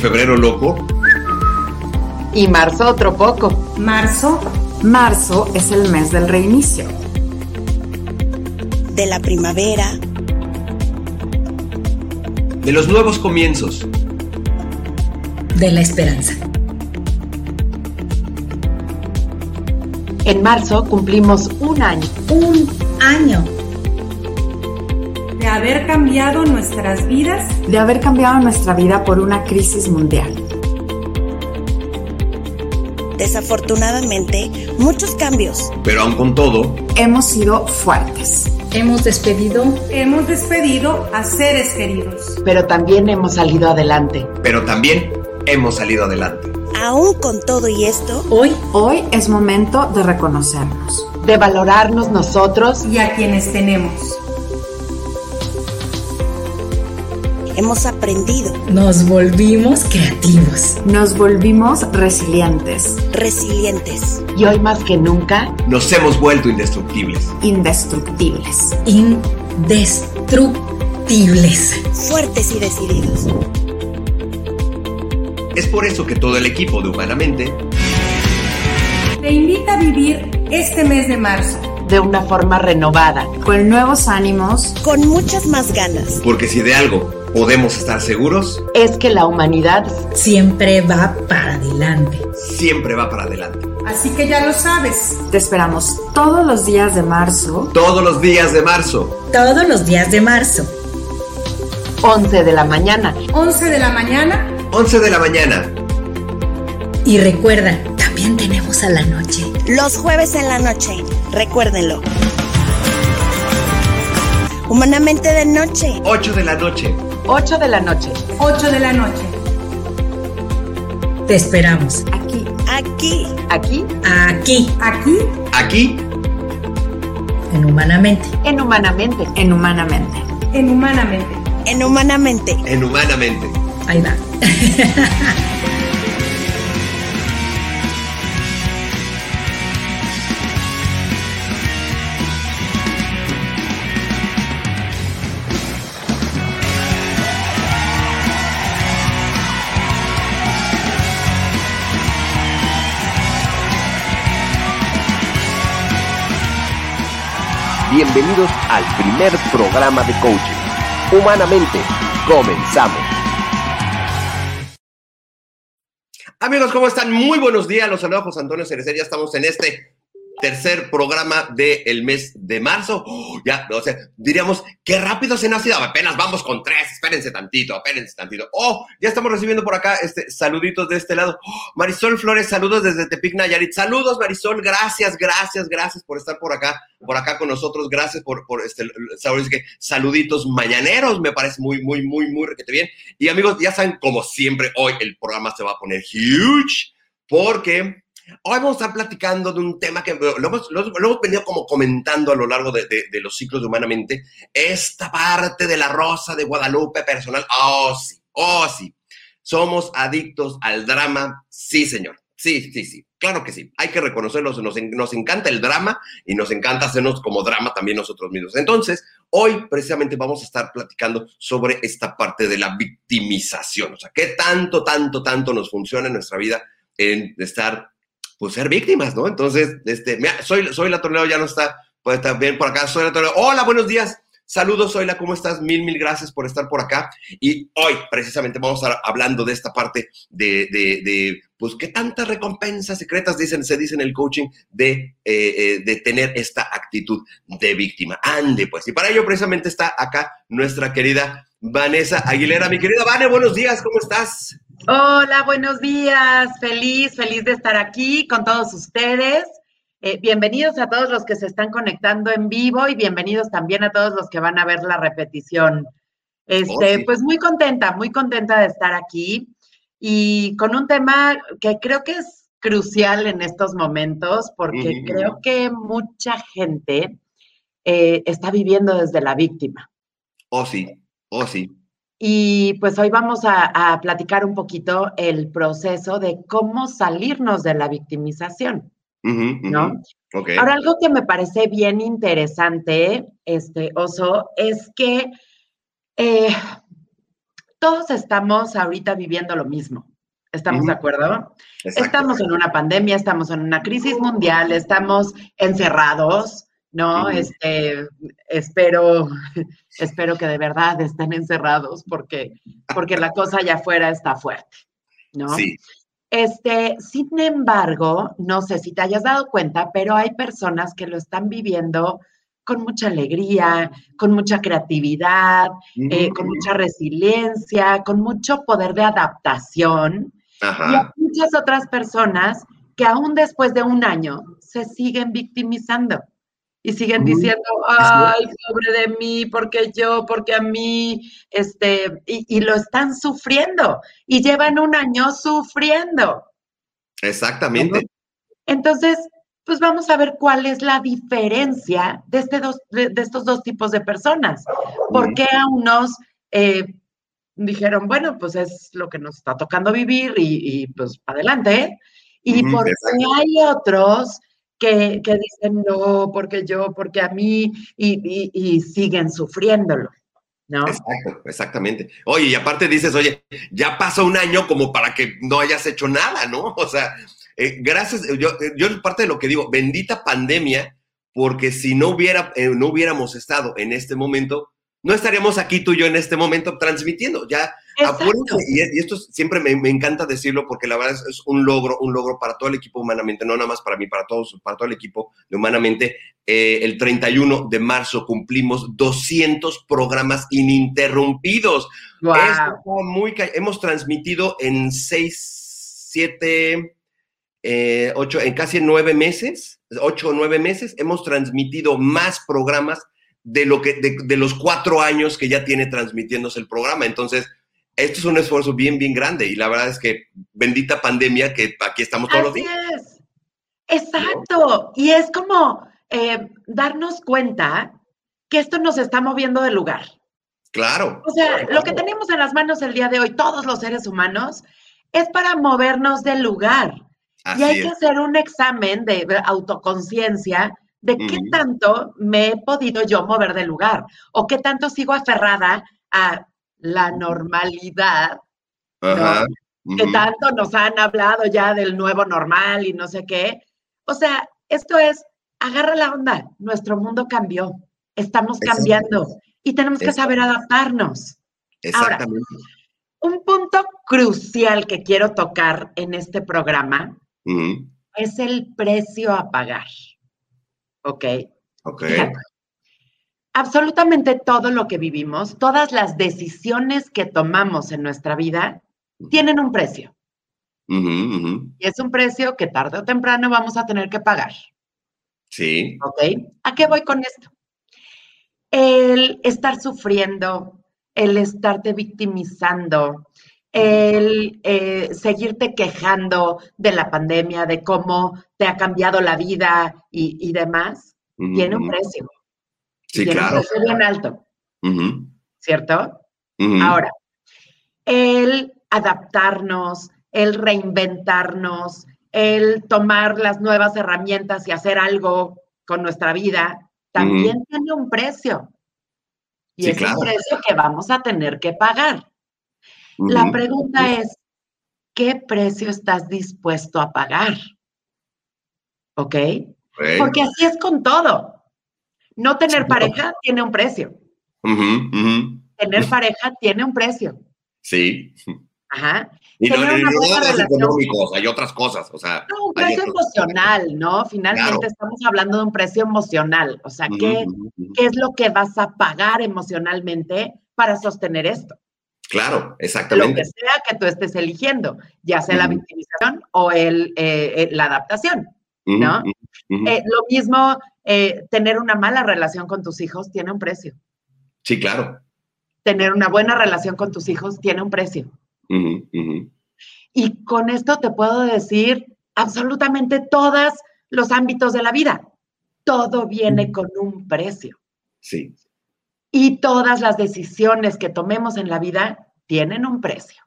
Febrero loco. Y marzo otro poco. Marzo. Marzo es el mes del reinicio. De la primavera. De los nuevos comienzos. De la esperanza. En marzo cumplimos un año. Un año. De haber cambiado nuestras vidas. De haber cambiado nuestra vida por una crisis mundial. Desafortunadamente, muchos cambios. Pero aún con todo, hemos sido fuertes. Hemos despedido. Hemos despedido a seres queridos. Pero también hemos salido adelante. Pero también hemos salido adelante. Aún con todo y esto, hoy, hoy es momento de reconocernos, de valorarnos nosotros y a quienes tenemos. Hemos aprendido. Nos volvimos creativos. Nos volvimos resilientes. Resilientes. Y hoy más que nunca nos hemos vuelto indestructibles. Indestructibles. Indestructibles. Fuertes y decididos. Es por eso que todo el equipo de Humanamente te invita a vivir este mes de marzo de una forma renovada, con nuevos ánimos, con muchas más ganas. Porque si de algo podemos estar seguros, es que la humanidad siempre va para adelante. Siempre va para adelante. Así que ya lo sabes. Te esperamos todos los días de marzo. Todos los días de marzo. Todos los días de marzo. 11 de la mañana. 11 de la mañana. 11 de la mañana. Y recuerda, también tenemos a la noche. Los jueves en la noche. Recuérdenlo. Humanamente de noche. 8 de la noche. 8 de la noche. 8 de la noche. Te esperamos. Aquí. Aquí. Aquí. Aquí. Aquí. Aquí. En Humanamente. En Humanamente. En Humanamente. En Humanamente. En Humanamente. En Humanamente. Ahí va. Bienvenidos al primer programa de coaching. Humanamente, comenzamos. Amigos, ¿cómo están? Muy buenos días. Los saludos José Antonio Cerecer. Ya estamos en este tercer programa del mes de marzo. Oh, ya, o sea, diríamos, qué rápido se nos ha ido. Apenas vamos con tres. Espérense tantito, espérense tantito. Oh, ya estamos recibiendo por acá este, saluditos de este lado. Oh, Marisol Flores, saludos desde Tepic Nayarit. Saludos, Marisol. Gracias, gracias, gracias por estar por acá, por acá con nosotros. Gracias por, por este, que saluditos mañaneros. Me parece muy, muy, muy, muy requete bien. Y amigos, ya saben, como siempre, hoy el programa se va a poner huge porque Hoy vamos a estar platicando de un tema que lo hemos, lo, hemos venido como comentando a lo largo de, de, de, los ciclos de Humanamente. Esta parte de la rosa de Guadalupe personal. Oh, sí, oh, sí. Somos adictos al drama. Sí, señor. Sí, sí, sí. Claro que sí. Hay que reconocerlo. Nos, nos encanta el drama y nos encanta hacernos como drama también nosotros mismos. Entonces, hoy precisamente vamos a estar platicando sobre esta parte de la victimización. O sea, qué tanto, tanto, tanto nos funciona en nuestra vida en estar pues ser víctimas, ¿no? Entonces, este, mira, soy, la Torneo, ya no está, puede estar bien por acá, soy la Torneo. Hola, buenos días. Saludos, Zoila, ¿cómo estás? Mil, mil gracias por estar por acá. Y hoy, precisamente, vamos a estar hablando de esta parte de, de, de pues, qué tantas recompensas secretas dicen, se dice en el coaching de, eh, eh, de tener esta actitud de víctima. Ande, pues. Y para ello, precisamente, está acá nuestra querida Vanessa Aguilera. Mi querida Vane, buenos días, ¿cómo estás? Hola, buenos días. Feliz, feliz de estar aquí con todos ustedes. Eh, bienvenidos a todos los que se están conectando en vivo y bienvenidos también a todos los que van a ver la repetición. Este, oh, sí. pues muy contenta, muy contenta de estar aquí y con un tema que creo que es crucial en estos momentos porque creo que mucha gente eh, está viviendo desde la víctima. Oh, sí, oh, sí. Y pues hoy vamos a, a, platicar un poquito el proceso de cómo salirnos de la victimización, uh -huh, uh -huh. ¿no? Okay. Ahora, algo que me parece bien interesante, este, Oso, es que eh, todos estamos ahorita viviendo lo mismo. ¿Estamos de acuerdo? Exacto. Estamos en una pandemia, estamos en una crisis mundial, estamos encerrados, ¿no? Este, espero, espero que de verdad estén encerrados porque, porque la cosa allá afuera está fuerte, ¿no? Sí, Este, sin embargo, no sé si te hayas dado cuenta, pero hay personas que lo están viviendo con mucha alegría, con mucha creatividad, eh, con mucha resiliencia, con mucho poder de adaptación. Y hay muchas otras personas que aún después de un año se siguen victimizando y siguen diciendo, ay, pobre de mí, porque yo, porque a mí, este, y, y lo están sufriendo y llevan un año sufriendo. Exactamente. Entonces, pues vamos a ver cuál es la diferencia de, este dos, de, de estos dos tipos de personas. ¿Por qué a unos eh, dijeron, bueno, pues es lo que nos está tocando vivir y, y, pues para adelante? ¿eh? Y Ujú, por qué exacto. hay otros que, que dicen, no, porque yo, porque a mí, y, y- y siguen sufriéndolo, ¿no? Exacto, exactamente. Oye, y aparte dices, oye, ya pasó un año como para que no hayas hecho nada, ¿no? O sea, eh, gracias, yo, yo parte de lo que digo, bendita pandemia, porque si no hubiera, eh, no hubiéramos estado en este momento, no estaríamos aquí tú y yo en este momento transmitiendo. Ya. Apúrense, y, esto siempre me, me encanta decirlo porque la verdad es, es un logro, un logro para todo el equipo humanamente, no nada más para mí, para todos, para todo el equipo de humanamente. Eh, el 31 de marzo cumplimos 200 programas ininterrumpidos. Eso está muy hemos transmitido en 6, 7, 8, en casi nueve meses, 8 o 9 meses, hemos transmitido más programas de, lo que, de, de los cuatro años que ya tiene transmitiéndose el programa. Entonces, esto es un esfuerzo bien, bien grande y la verdad es que bendita pandemia que aquí estamos todos los días. es. Exacto. Y es como eh, darnos cuenta que esto nos está moviendo de lugar. Claro. O sea, lo que tenemos en las manos el día de hoy, todos los seres humanos, es para movernos del lugar. Así y hay es. que hacer un examen de autoconciencia de qué tanto me he podido yo mover del lugar o qué tanto sigo aferrada a la normalidad Ajá. que tanto nos han hablado ya del nuevo normal y no sé qué. O sea, esto es, agarra la onda, nuestro mundo cambió, estamos cambiando y tenemos que saber adaptarnos. Exactamente. Un punto crucial que quiero tocar en este programa es el precio a pagar. ¿Ok? Ok. Fíjate. Absolutamente todo lo que vivimos, todas las decisiones que tomamos en nuestra vida tienen un precio. Y es un precio que tarde o temprano vamos a tener que pagar. Sí. ¿Ok? ¿A qué voy con esto? El estar sufriendo, el estarte victimizando, el eh, seguirte quejando de la pandemia, de cómo te ha cambiado la vida y, y demás, tiene un precio. Sí, tiene claro. bien alto, ¿cierto? Ahora, el adaptarnos, el reinventarnos, el tomar las nuevas herramientas y hacer algo con nuestra vida, también tiene un precio. Y Sí, es claro. un precio que vamos a tener que pagar. La pregunta es, ¿qué precio estás dispuesto a pagar? Ok. Porque así es con todo. No tener pareja tiene un precio. Tener pareja tiene un precio. Sí. Ajá. Y no, no relación. económicos, hay otras cosas, o sea. No, un precio emocional, ¿no? Finalmente Claro. estamos hablando de un precio emocional. O sea, ¿qué, ujú, ujú. ¿qué es lo que vas a pagar emocionalmente para sostener esto? Claro, Lo exactamente. que sea que tú estés eligiendo, ya sea la victimización o el, eh, eh, la adaptación. ¿no? Eh, lo mismo, eh, tener una mala relación con tus hijos tiene un precio. Sí, claro. Tener una buena relación con tus hijos tiene un precio. Y con esto te puedo decir absolutamente todos los ámbitos de la vida. Todo viene con un precio. Sí. Y todas las decisiones que tomemos en la vida tienen un precio.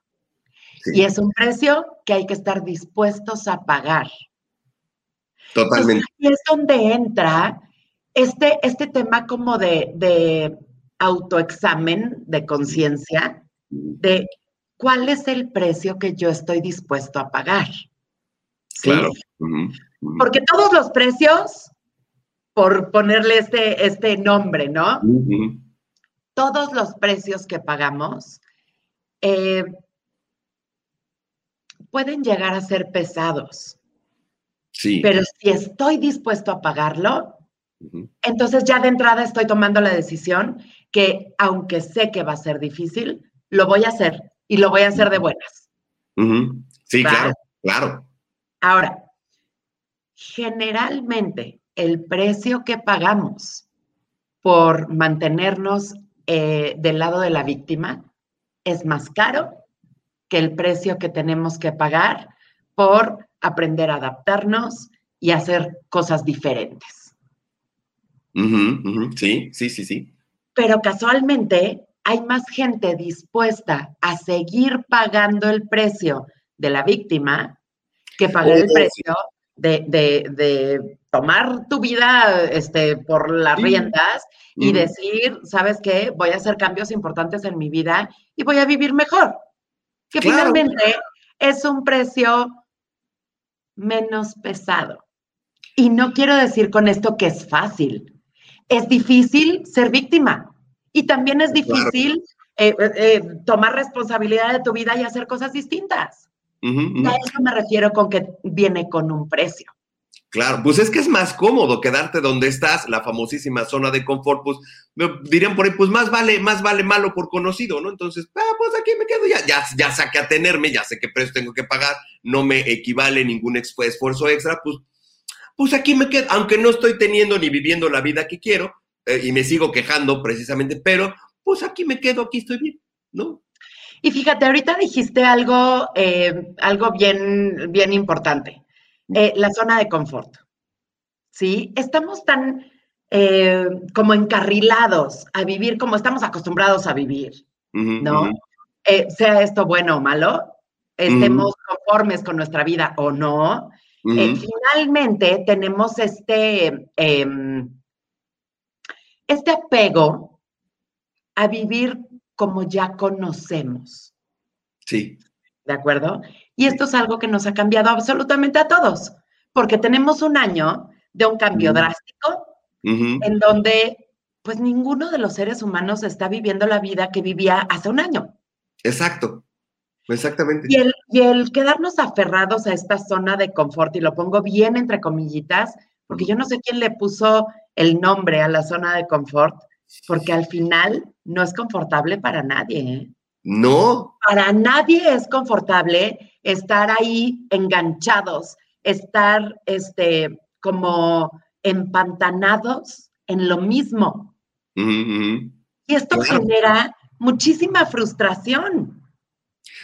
sí, Y es un precio que hay que estar dispuestos a pagar. Totalmente. Y es donde entra este, este tema como de, de autoexamen de conciencia, de cuál es el precio que yo estoy dispuesto a pagar. ¿Sí? Claro. Porque todos los precios, por ponerle este, este nombre, ¿no? Todos los precios que pagamos eh, pueden llegar a ser pesados, Sí. pero si estoy dispuesto a pagarlo, entonces ya de entrada estoy tomando la decisión que aunque sé que va a ser difícil, lo voy a hacer y lo voy a hacer de buenas. Sí, claro, claro. Ahora, generalmente el precio que pagamos por mantenernos eh, del lado de la víctima es más caro que el precio que tenemos que pagar por aprender a adaptarnos y hacer cosas diferentes. Sí, sí, sí, sí. Pero casualmente hay más gente dispuesta a seguir pagando el precio de la víctima que pagar el Oh, precio de, de- de tomar tu vida este, por las Sí. riendas y decir, ¿sabes qué? Voy a hacer cambios importantes en mi vida y voy a vivir mejor. Que Claro. finalmente es un precio menos pesado. Y no quiero decir con esto que es fácil. Es difícil ser víctima y también es difícil eh, eh, tomar responsabilidad de tu vida y hacer cosas distintas. A eso me refiero con que viene con un precio. Claro, pues es que es más cómodo quedarte donde estás, la famosísima zona de confort, pues dirían por ahí, pues más vale, más vale malo por conocido, ¿no? Entonces, ah, pues aquí me quedo, ya, ya, sé a qué atenerme, ya sé qué precio tengo que pagar, no me equivale ningún esfuerzo extra, pues, pues aquí me quedo, aunque no estoy teniendo ni viviendo la vida que quiero, eh, y me sigo quejando precisamente, pero pues aquí me quedo, aquí estoy bien, ¿no? Y fíjate, ahorita dijiste algo, eh, algo bien, bien importante, eh, la zona de confort. ¿Sí? Estamos tan eh, como encarrilados a vivir como estamos acostumbrados a vivir, ¿no? Eh, sea esto bueno o malo, estemos conformes con nuestra vida o no, finalmente tenemos este, em, este apego a vivir como ya conocemos. Sí, ¿De acuerdo? Y esto es algo que nos ha cambiado absolutamente a todos, porque tenemos un año de un cambio drástico en donde pues ninguno de los seres humanos está viviendo la vida que vivía hace un año. exacto, exactamente. Y el, y el quedarnos aferrados a esta zona de confort, y lo pongo bien entre comillitas, porque yo no sé quién le puso el nombre a la zona de confort, porque al final no es confortable para nadie. ¿eh? No, Para nadie es confortable estar ahí enganchados, estar este, como empantanados en lo mismo. Y esto Claro. genera muchísima frustración.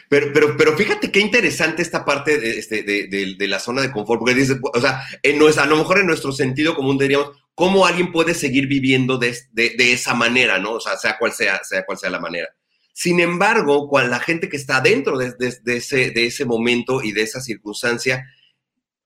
Pero, pero, pero fíjate qué interesante esta parte de, este, de, de- de la zona de confort, porque dices, o sea, en nuestra- a lo mejor en nuestro sentido común diríamos, ¿cómo alguien puede seguir viviendo de, de- de esa manera, no? O sea, sea cual sea, sea cual sea la manera. Sin embargo, cuando la gente que está dentro de, ese, de ese momento y de esa circunstancia,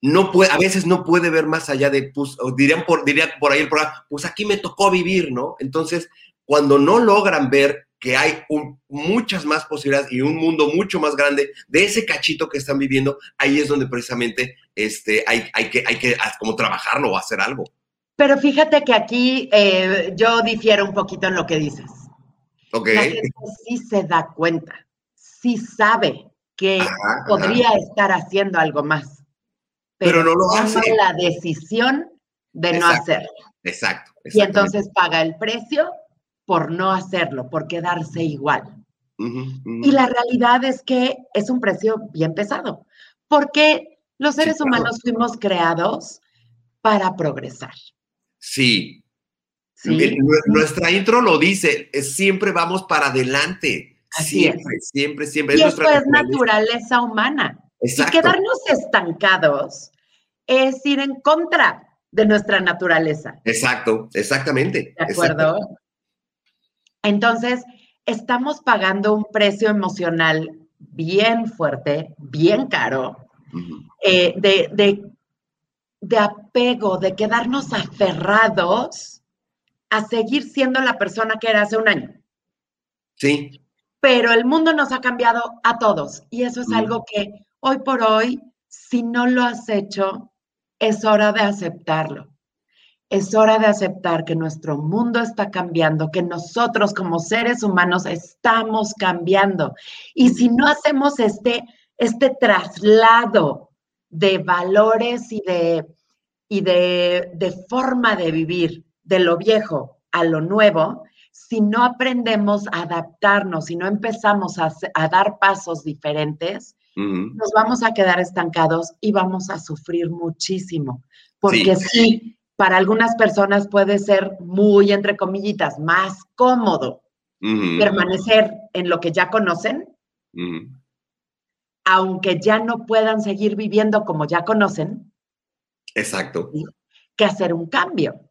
no puede, a veces no puede ver más allá de, pues, dirían por, diría por ahí el programa, pues aquí me tocó vivir, ¿no? Entonces, cuando no logran ver que hay un- muchas más posibilidades y un mundo mucho más grande de ese cachito que están viviendo, ahí es donde precisamente este, hay, hay, que, hay que ah, como trabajarlo o hacer algo. Pero fíjate que aquí eh, yo difiero un poquito en lo que dices. ¿Ok? La gente sí se da cuenta, sí sabe que Ajá, ajá. podría estar haciendo algo más. Pero no lo toma hace. la decisión de no hacerlo. Exacto. Y entonces paga el precio por no hacerlo, por quedarse igual. Y la realidad es que es un precio bien pesado, porque los Sí, seres claro. humanos fuimos creados para progresar. Sí. Nu- Nuestra intro lo dice, siempre vamos para adelante. Así siempre, siempre, siempre. Y Es es naturaleza humana. Exacto. Y quedarnos estancados es ir en contra de nuestra naturaleza. Exacto, exactamente. ¿De acuerdo? Entonces, estamos pagando un precio emocional bien fuerte, bien caro, eh, de, de- de apego, de quedarnos aferrados a seguir siendo la persona que era hace un año. Sí, pero el mundo nos ha cambiado a todos y eso es Mm. algo que hoy por hoy, si no lo has hecho, es hora de aceptarlo. Es hora de aceptar que nuestro mundo está cambiando, que nosotros como seres humanos estamos cambiando. Y si no hacemos este, este traslado de valores y de, y de, de forma de vivir de lo viejo a lo nuevo, si no aprendemos a adaptarnos, si no empezamos a, dar pasos diferentes, nos vamos a quedar estancados y vamos a sufrir muchísimo. Porque sí, para algunas personas puede ser muy, entre comillitas, más cómodo permanecer en lo que ya conocen, aunque ya no puedan seguir viviendo como ya conocen, Exacto. que hacer un cambio.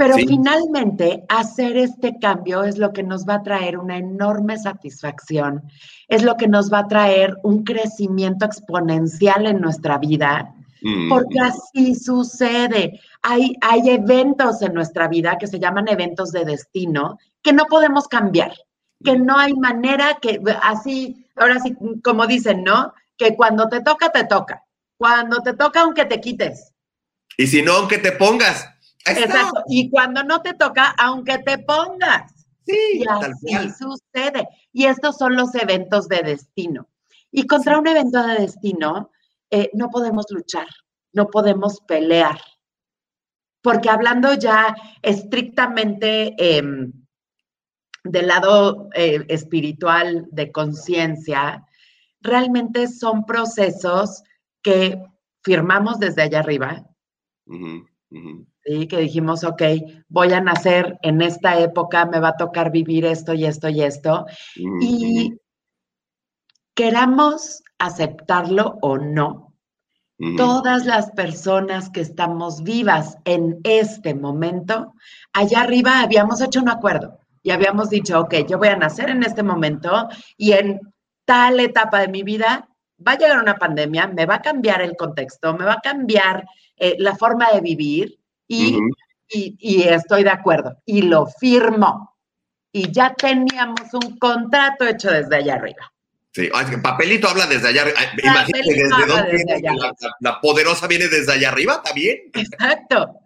Pero Sí. finalmente, hacer este cambio es lo que nos va a traer una enorme satisfacción, es lo que nos va a traer un crecimiento exponencial en nuestra vida, Ujú. porque así sucede. Hay, hay eventos en nuestra vida que se llaman eventos de destino que no podemos cambiar, que no hay manera que así, ahora sí, como dicen, ¿no? Que cuando te toca, te toca. Cuando te toca, aunque te quites. Y si no, aunque te pongas. Exacto. Y cuando no te toca, aunque te pongas. Sí, Y tal así cual. sucede. Y estos son los eventos de destino. Y contra un evento de destino eh, no podemos luchar, no podemos pelear. Porque hablando ya estrictamente em, del lado eh, espiritual de conciencia, realmente son procesos que firmamos desde allá arriba, ujú. ¿Sí? que dijimos, ok, voy a nacer en esta época, me va a tocar vivir esto y esto y esto, y queramos aceptarlo o no, todas las personas que estamos vivas en este momento, allá arriba habíamos hecho un acuerdo y habíamos dicho, ok, yo voy a nacer en este momento y en tal etapa de mi vida va a llegar una pandemia, me va a cambiar el contexto, me va a cambiar eh, la forma de vivir y, y, y estoy de acuerdo y lo firmo. Y ya teníamos un contrato hecho desde allá arriba. Sí, ah, es que papelito habla desde allá. arriba. Ay, Imagínate desde dónde desde viene, la, poderosa viene desde allá arriba también. Exacto.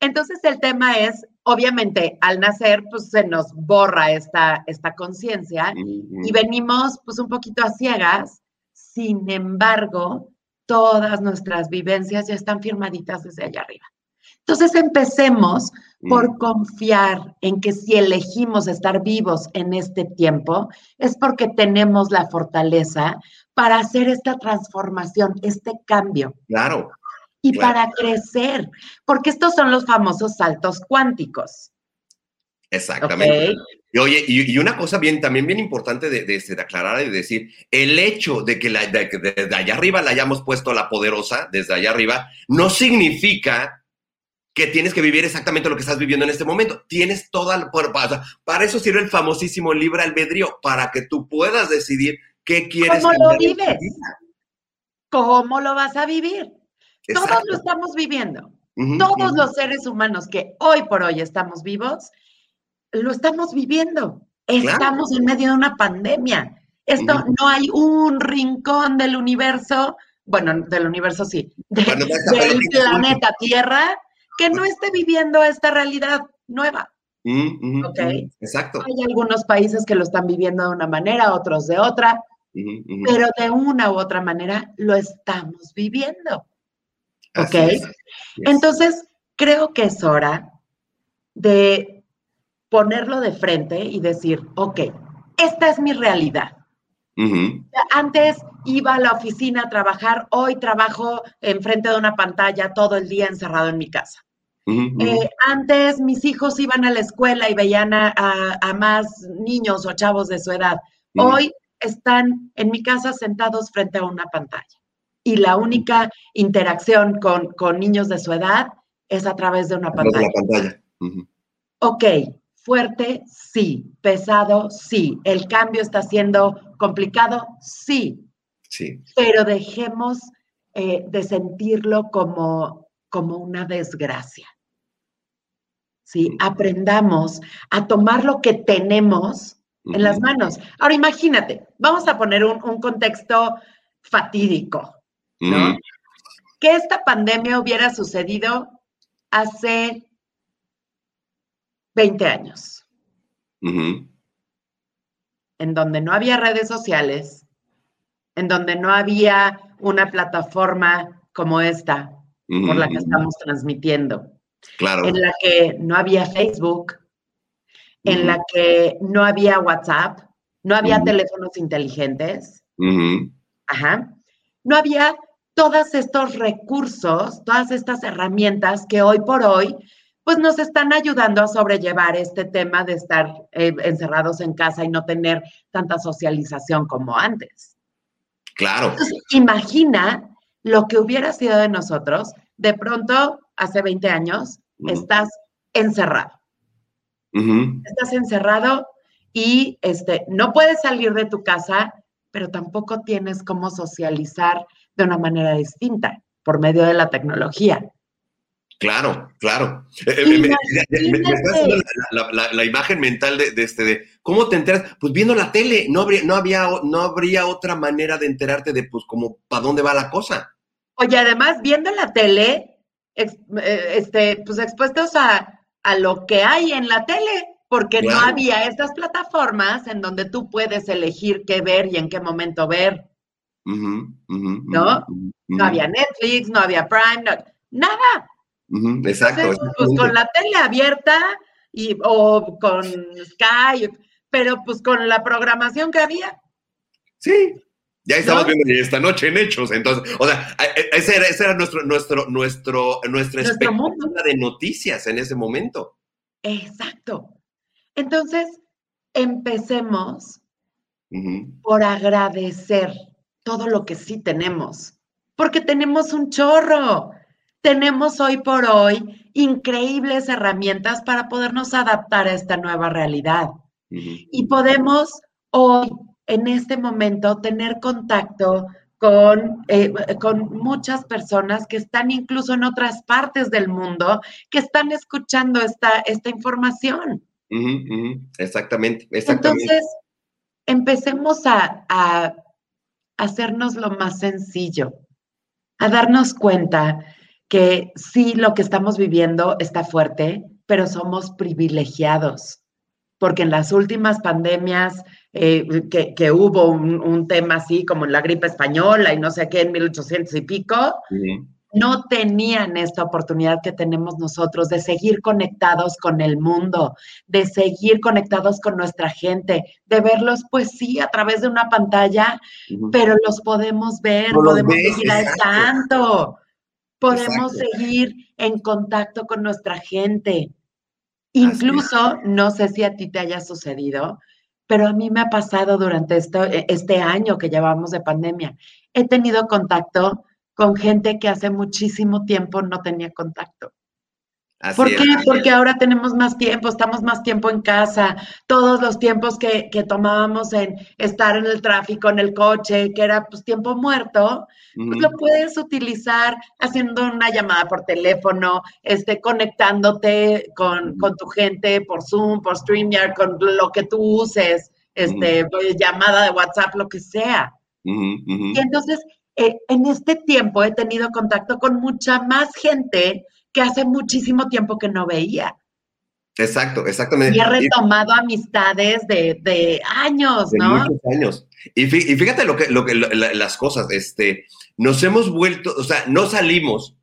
Entonces el tema es, obviamente, al nacer, pues se nos borra esta, esta conciencia y venimos pues un poquito a ciegas. Sin embargo, todas nuestras vivencias ya están firmaditas desde allá arriba. Entonces empecemos por confiar en que si elegimos estar vivos en este tiempo, es porque tenemos la fortaleza para hacer esta transformación, este cambio Claro. y Claro. para crecer, porque estos son los famosos saltos cuánticos. Exactamente. Y oye, y, y una cosa bien, también bien importante de, de, este, de aclarar y de decir, el hecho de que la, de, desde allá arriba la hayamos puesto la poderosa, desde allá arriba, no significa que tienes que vivir exactamente lo que estás viviendo en este momento. Tienes toda la, para, para- para eso sirve el famosísimo libre albedrío, para que tú puedas decidir qué quieres. ¿Cómo lo vives? ¿Cómo lo vas a vivir? Todos lo estamos viviendo. Todos los seres humanos que hoy por hoy estamos vivos, lo estamos viviendo. Estamos en medio de una pandemia. Esto no hay un rincón del universo, bueno, del universo sí, de- Bueno, del planeta Tierra que no esté viviendo esta realidad nueva. Ujú, ujú, Ok. ujú. Exacto. Hay algunos países que lo están viviendo de una manera, otros de otra, pero de una u otra manera lo estamos viviendo. Así ok. es. Entonces, creo que es hora de ponerlo de frente y decir, ok, esta es mi realidad. Antes iba a la oficina a trabajar, hoy trabajo enfrente de una pantalla todo el día encerrado en mi casa. Eh, antes mis hijos iban a la escuela y veían a, a- a más niños o chavos de su edad. Hoy están en mi casa sentados frente a una pantalla. Y la única interacción con, con niños de su edad es a través de una A través de pantalla. pantalla. Ok, fuerte, sí. Pesado, sí. El cambio está siendo complicado, sí. Sí. Pero dejemos eh, de sentirlo como, como una desgracia. ¿Sí? Aprendamos a tomar lo que tenemos en las manos. Ahora imagínate, vamos a poner un, un contexto fatídico, ¿no? Que esta pandemia hubiera sucedido hace 20 años, en donde no había redes sociales, en donde no había una plataforma como esta por la que estamos transmitiendo, Claro. en la que no había Facebook, en la que no había WhatsApp, no había teléfonos inteligentes, ajá, no había todos estos recursos, todas estas herramientas que hoy por hoy, pues nos están ayudando a sobrellevar este tema de estar eh, encerrados en casa y no tener tanta socialización como antes. Claro. Entonces, imagina lo que hubiera sido de nosotros, de pronto, hace 20 años, estás encerrado estás encerrado y este, no puedes salir de tu casa, pero tampoco tienes cómo socializar de una manera distinta por medio de la tecnología. Claro, claro. Me- me- me- me está Imagínate. haciendo la, la- la- la imagen mental de, de este de cómo te enteras, pues viendo la tele, no habría, no había, no habría otra manera de enterarte de pues como para dónde va la cosa. Oye, además, viendo la tele, ex- eh, este, pues expuestos a, a lo que hay en la tele, porque no había estas plataformas en donde tú puedes elegir qué ver y en qué momento ver. ¿No? No había Netflix, no había Prime, no- nada. exacto. Entonces, pues con la tele abierta y, o con Sky, pero pues con la programación que había. Sí. Ya estamos ¿No? viendo esta noche en hechos, entonces, o sea, e- ese era, ese era nuestro, nuestro, nuestro, nuestra Nuestro expectativa de noticias en ese momento. Exacto. Entonces, empecemos por agradecer todo lo que sí tenemos, porque tenemos un chorro. Tenemos hoy por hoy increíbles herramientas para podernos adaptar a esta nueva realidad. y podemos hoy, en este momento, tener contacto con, eh, con muchas personas que están incluso en otras partes del mundo, que están escuchando esta, esta información. Exactamente, exactamente. Entonces, empecemos a, a hacernos lo más sencillo, a darnos cuenta que sí, lo que estamos viviendo está fuerte, pero somos privilegiados porque en las últimas pandemias eh, que, que hubo un, un tema así como en la gripe española y no sé qué en 1800 y pico, Ujú, no tenían esta oportunidad que tenemos nosotros de seguir conectados con el mundo, de seguir conectados con nuestra gente, de verlos, pues sí, a través de una pantalla, ujú. pero los podemos ver, No podemos ves, seguir al tanto, podemos Exacto. seguir en contacto con nuestra gente. Incluso, no sé si a ti te haya sucedido, pero a mí me ha pasado durante esto, e- este año que llevamos de pandemia. He tenido contacto con gente que hace muchísimo tiempo no tenía contacto. Así ¿Por es. qué? Porque ahora tenemos más tiempo, estamos más tiempo en casa. Todos los tiempos que, que tomábamos en estar en el tráfico, en el coche, que era pues tiempo muerto, pues Ujú. lo puedes utilizar haciendo una llamada por teléfono, este, conectándote con, con tu gente por Zoom, por StreamYard, con lo que tú uses, este, llamada de WhatsApp, lo que sea. Y entonces, eh, en este tiempo he tenido contacto con mucha más gente que hace muchísimo tiempo que no veía. Exacto, exactamente. Y he Y- retomado amistades de, de años, de ¿no? muchos años. Y, fí- y fíjate lo que, lo que la- las cosas, este, nos hemos vuelto, o sea, no salimos,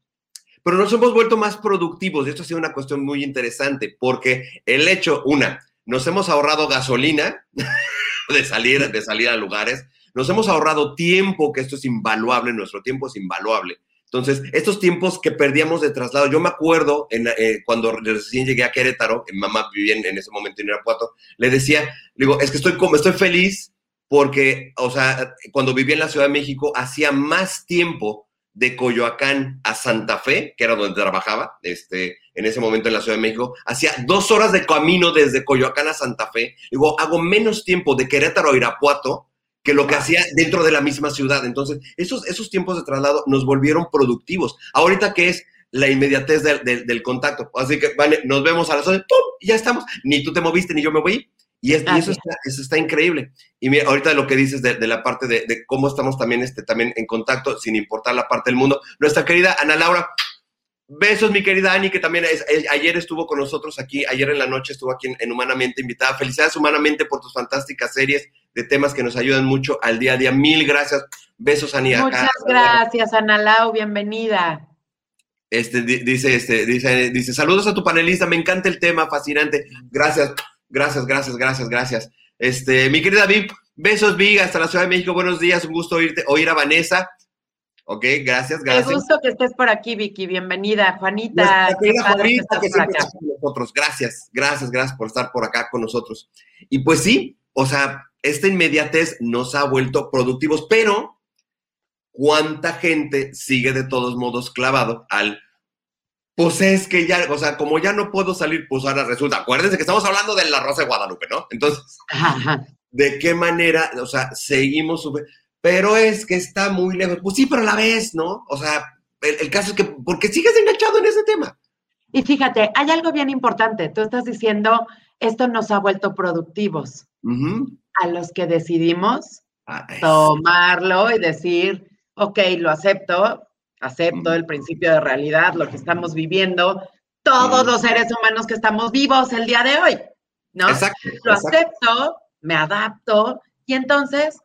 pero nos hemos vuelto más productivos. Y esto ha sido una cuestión muy interesante, porque el hecho, una, nos hemos ahorrado gasolina de salir, de salir a lugares, nos hemos ahorrado tiempo, que esto es invaluable, nuestro tiempo es invaluable. Entonces, estos tiempos que perdíamos de traslado, yo me acuerdo eh, cuando recién llegué a Querétaro, mi mamá vivía en, ese momento en Irapuato, le decía, digo, es que estoy como, estoy feliz porque, o sea, cuando vivía en la Ciudad de México, hacía más tiempo de Coyoacán a Santa Fe, que era donde trabajaba, este, en ese momento en la Ciudad de México, hacía dos horas de camino desde Coyoacán a Santa Fe. Digo, hago menos tiempo de Querétaro a Irapuato que lo que hacía dentro de la misma ciudad. Entonces, esos, esos tiempos de traslado nos volvieron productivos. Ahorita que es la inmediatez del, del- del contacto. Así que, vale, nos vemos a las 11, ¡pum! Y ya estamos. Ni tú te moviste, ni yo me voy. Y, es- y eso, está, eso está increíble. Y mira, ahorita lo que dices de, de la parte de, de cómo estamos también, este, también en contacto, sin importar la parte del mundo. Nuestra querida Ana Laura, besos, mi querida Ani, que también es- ayer estuvo con nosotros aquí, ayer en la noche estuvo aquí en, en Humanamente invitada. Felicidades Humanamente por tus fantásticas series de temas que nos ayudan mucho al día a día. Mil gracias. Besos, Ani. acá. Muchas gracias, Ana Lau, bienvenida. Este, di- dice, este, dice, dice, saludos a tu panelista, me encanta el tema, fascinante. Gracias, gracias, gracias, gracias, gracias. Este, mi querida Vic, besos, Vic, hasta la Ciudad de México, buenos días, un gusto oírte, oír a Vanessa. Ok, gracias, Qué gracias. gusto que estés por aquí, Vicky. Bienvenida, Juanita. Qué padre que que siempre acá. está con nosotros. Gracias, gracias, gracias por estar por acá con nosotros. Y pues sí, o sea, esta inmediatez nos ha vuelto productivos, pero ¿cuánta gente sigue de todos modos clavado al pues es que ya, o sea, como ya no puedo salir, pues ahora resulta, acuérdense que estamos hablando de la Rosa de Guadalupe, ¿no? Entonces, Ajá. ¿de qué manera, o sea, seguimos, sube- pero es que está muy lejos? Pues sí, pero a la vez, ¿no? O sea, el, el caso es que, porque sigues enganchado en ese tema. Y fíjate, hay algo bien importante. Tú estás diciendo, esto nos ha vuelto productivos A los que decidimos Ay, tomarlo y decir, ok, lo acepto, acepto el principio de realidad, lo que estamos viviendo, todos los seres humanos que estamos vivos el día de hoy, ¿no? Exacto. Lo exacto. acepto, me adapto y entonces,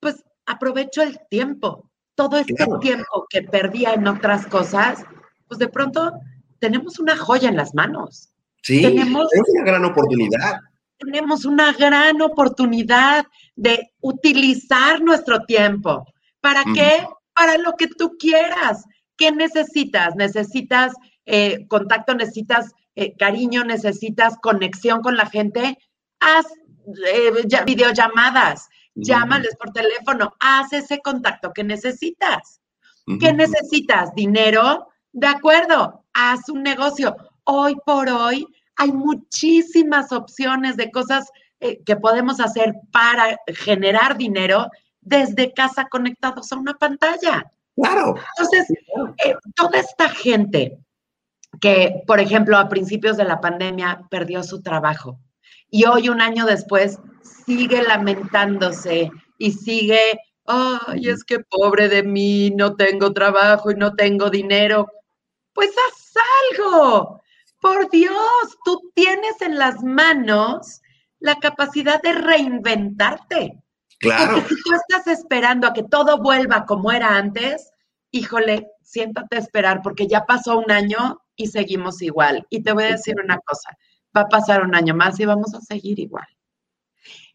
pues aprovecho el tiempo. Todo este Claro. tiempo que perdía en otras cosas, pues de pronto tenemos una joya en las manos. Sí, tenemos- es una gran oportunidad. Tenemos una gran oportunidad de utilizar nuestro tiempo. ¿Para qué? Para lo que tú quieras. ¿Qué necesitas? Necesitas eh, contacto, necesitas eh, cariño, necesitas conexión con la gente. Haz eh, ya- videollamadas, llámales por teléfono, haz ese contacto que necesitas. ¿Qué necesitas? ¿Dinero? De acuerdo, haz un negocio. Hoy por hoy hay muchísimas opciones de cosas eh, que podemos hacer para generar dinero desde casa conectados a una pantalla. Claro. Entonces, eh, toda esta gente que, por ejemplo, a principios de la pandemia perdió su trabajo y hoy, un año después, sigue lamentándose y sigue, ay, es que pobre de mí, no tengo trabajo y no tengo dinero. Pues haz algo. Por Dios, tú tienes en las manos la capacidad de reinventarte. Claro. Porque si tú estás esperando a que todo vuelva como era antes, híjole, siéntate a esperar porque ya pasó un año y seguimos igual. Y te voy a decir una cosa, va a pasar un año más y vamos a seguir igual.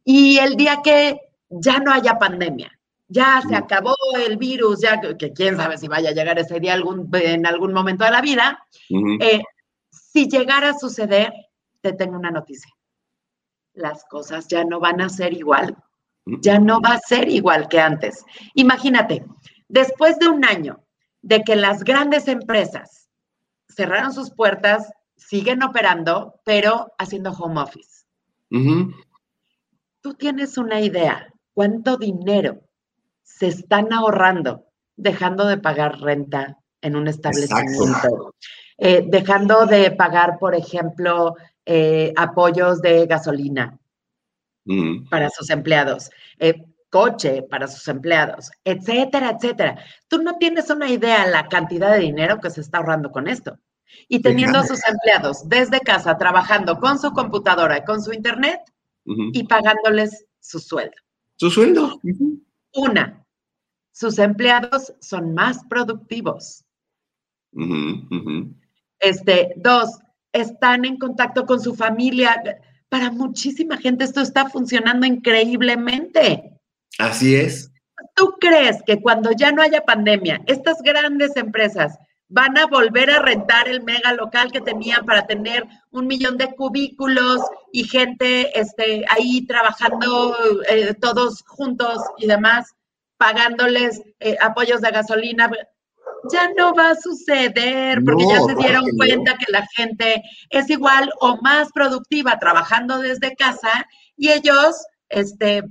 Y el día que ya no haya pandemia, ya se acabó el virus, ya que, quién sabe si vaya a llegar ese día algún, en algún momento de la vida, eh, si llegara a suceder, te tengo una noticia. Las cosas ya no van a ser igual ya no va a ser igual que antes. Imagínate, después de un año de que las grandes empresas cerraron sus puertas, siguen operando, pero haciendo home office. Tú tienes una idea, cuánto dinero se están ahorrando dejando de pagar renta en un establecimiento, eh, dejando de pagar, por ejemplo, eh, apoyos de gasolina, para sus empleados, eh, coche para sus empleados, etcétera, etcétera. Tú no tienes una idea la cantidad de dinero que se está ahorrando con esto. Y teniendo a sus empleados desde casa, trabajando con su computadora y con su internet y pagándoles su sueldo. Su sueldo. Una, sus empleados son más productivos. Este, dos, están en contacto con su familia. Para muchísima gente esto está funcionando increíblemente. Así es. ¿Tú crees que cuando ya no haya pandemia, estas grandes empresas van a volver a rentar el mega local que tenían para tener un millón de cubículos y gente este, ahí trabajando eh, todos juntos y demás, pagándoles eh, apoyos de gasolina? Ya no va a suceder porque No, ya se dieron no. cuenta que la gente es igual o más productiva trabajando desde casa y ellos este,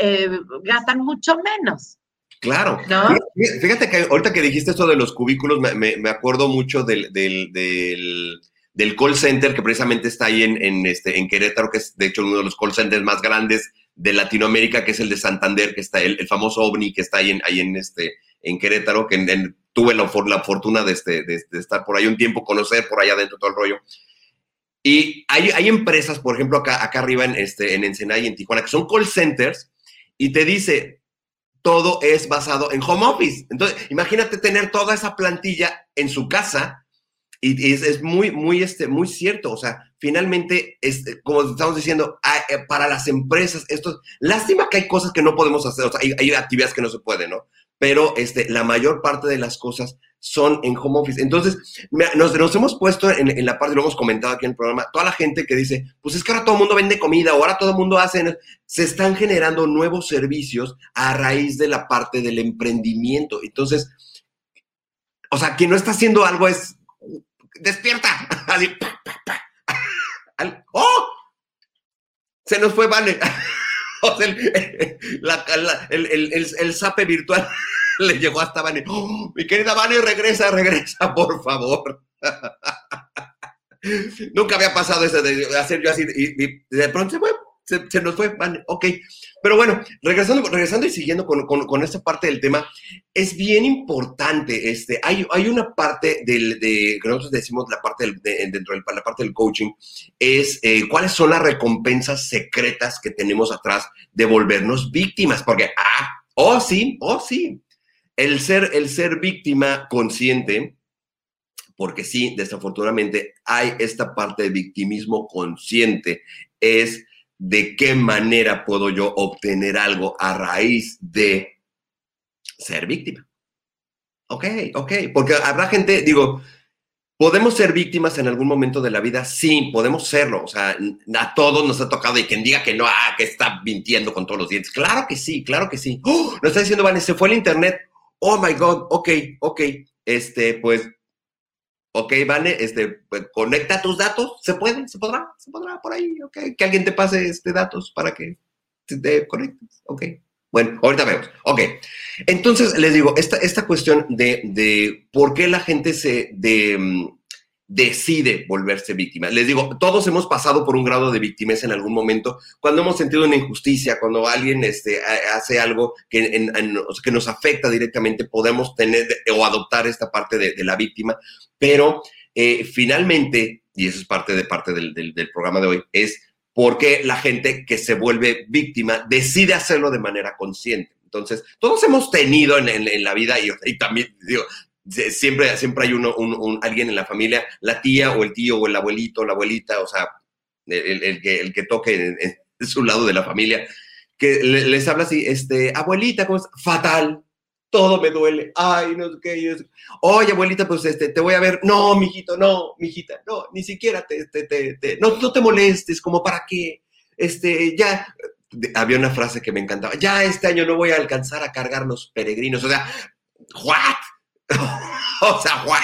eh, gastan mucho menos. Claro. ¿No? Fíjate- Fíjate que ahorita que dijiste esto de los cubículos, me, me- me acuerdo mucho del, del- del- del call center que precisamente está ahí en, en, este, en Querétaro, que es de hecho uno de los call centers más grandes de Latinoamérica, que es el de Santander, que está el, el famoso OVNI que está ahí en, ahí en, este, en Querétaro, que en, en, tuve la, la fortuna de, este, de, de, estar por ahí un tiempo, conocer por allá adentro todo el rollo. Y hay, hay empresas, por ejemplo, acá, acá arriba en, este, en Ensenada y en Tijuana, que son call centers y te dice, todo es basado en home office. Entonces, imagínate tener toda esa plantilla en su casa y, es, es, muy, muy, este, muy cierto. O sea, finalmente, es, como estamos diciendo, hay, eh, para las empresas, esto, lástima que hay cosas que no podemos hacer, o sea, hay, hay actividades que no se pueden, ¿no? Pero este, la mayor parte de las cosas son en home office. Entonces, nos, nos hemos puesto en, en, la parte, lo hemos comentado aquí en el programa, toda la gente que dice, pues es que ahora todo el mundo vende comida, o ahora todo el mundo hace, se están generando nuevos servicios a raíz de la parte del emprendimiento. Entonces, o sea, quien no está haciendo algo es, despierta. ¡Oh! Se nos fue Vale. El, la, el, el, el, zape virtual le llegó hasta Vane. Oh, mi querida Vane, regresa, regresa, por favor. Nunca había pasado eso de hacer yo así y, y de pronto fue, se, se, nos fue, Vane, ok. Pero bueno, regresando, regresando y siguiendo con, con, con, esta parte del tema, es bien importante, este, hay, hay una parte del, de, que nosotros decimos la parte del, de, dentro de la parte del coaching, es eh, cuáles son las recompensas secretas que tenemos atrás de volvernos víctimas, porque, ah, oh sí, oh sí, el ser, el ser víctima consciente, porque sí, desafortunadamente hay esta parte de victimismo consciente, es de qué manera puedo yo obtener algo a raíz de ser víctima. Ok, ok, porque habrá gente, digo, ¿podemos ser víctimas en algún momento de la vida? Sí, podemos serlo. O sea, a todos nos ha tocado y quien diga que no, ah, que está mintiendo con todos los dientes. Claro que sí, claro que sí. ¡Oh! Nos está diciendo, Vane, se fue el internet. Oh my God, ok, ok. Este, pues ok, vale, este, pues, conecta tus datos, se puede, se podrá, se podrá por ahí, ok, que alguien te pase este datos para que te conectes, ok. Bueno, ahorita vemos. Ok. Entonces, les digo, esta, esta cuestión de, de por qué la gente se de, decide volverse víctima. Les digo, todos hemos pasado por un grado de victimez en algún momento, cuando hemos sentido una injusticia, cuando alguien este, hace algo que, que nos afecta directamente, podemos tener o adoptar esta parte de, la víctima, pero eh, finalmente, y eso es parte de parte del, programa de hoy, es porque la gente que se vuelve víctima decide hacerlo de manera consciente. Entonces, todos hemos tenido en, en, en la vida, y, y, también digo, siempre, siempre hay uno, un, alguien en la familia, la tía o el tío o el abuelito, la abuelita, o sea, el, que, el que toque en, su lado de la familia, que les habla así, este, abuelita, ¿cómo? Fatal, todo me duele, ay, no sé qué, oye, abuelita, pues este, te voy a ver, no, mijito, no, mijita, no, ni siquiera te, te, te, te, no, no te molestes, como para qué, este, ya, había una frase que me encantaba, ya este año no voy a alcanzar a cargar los peregrinos, o sea, ¿what? o sea, ¿what?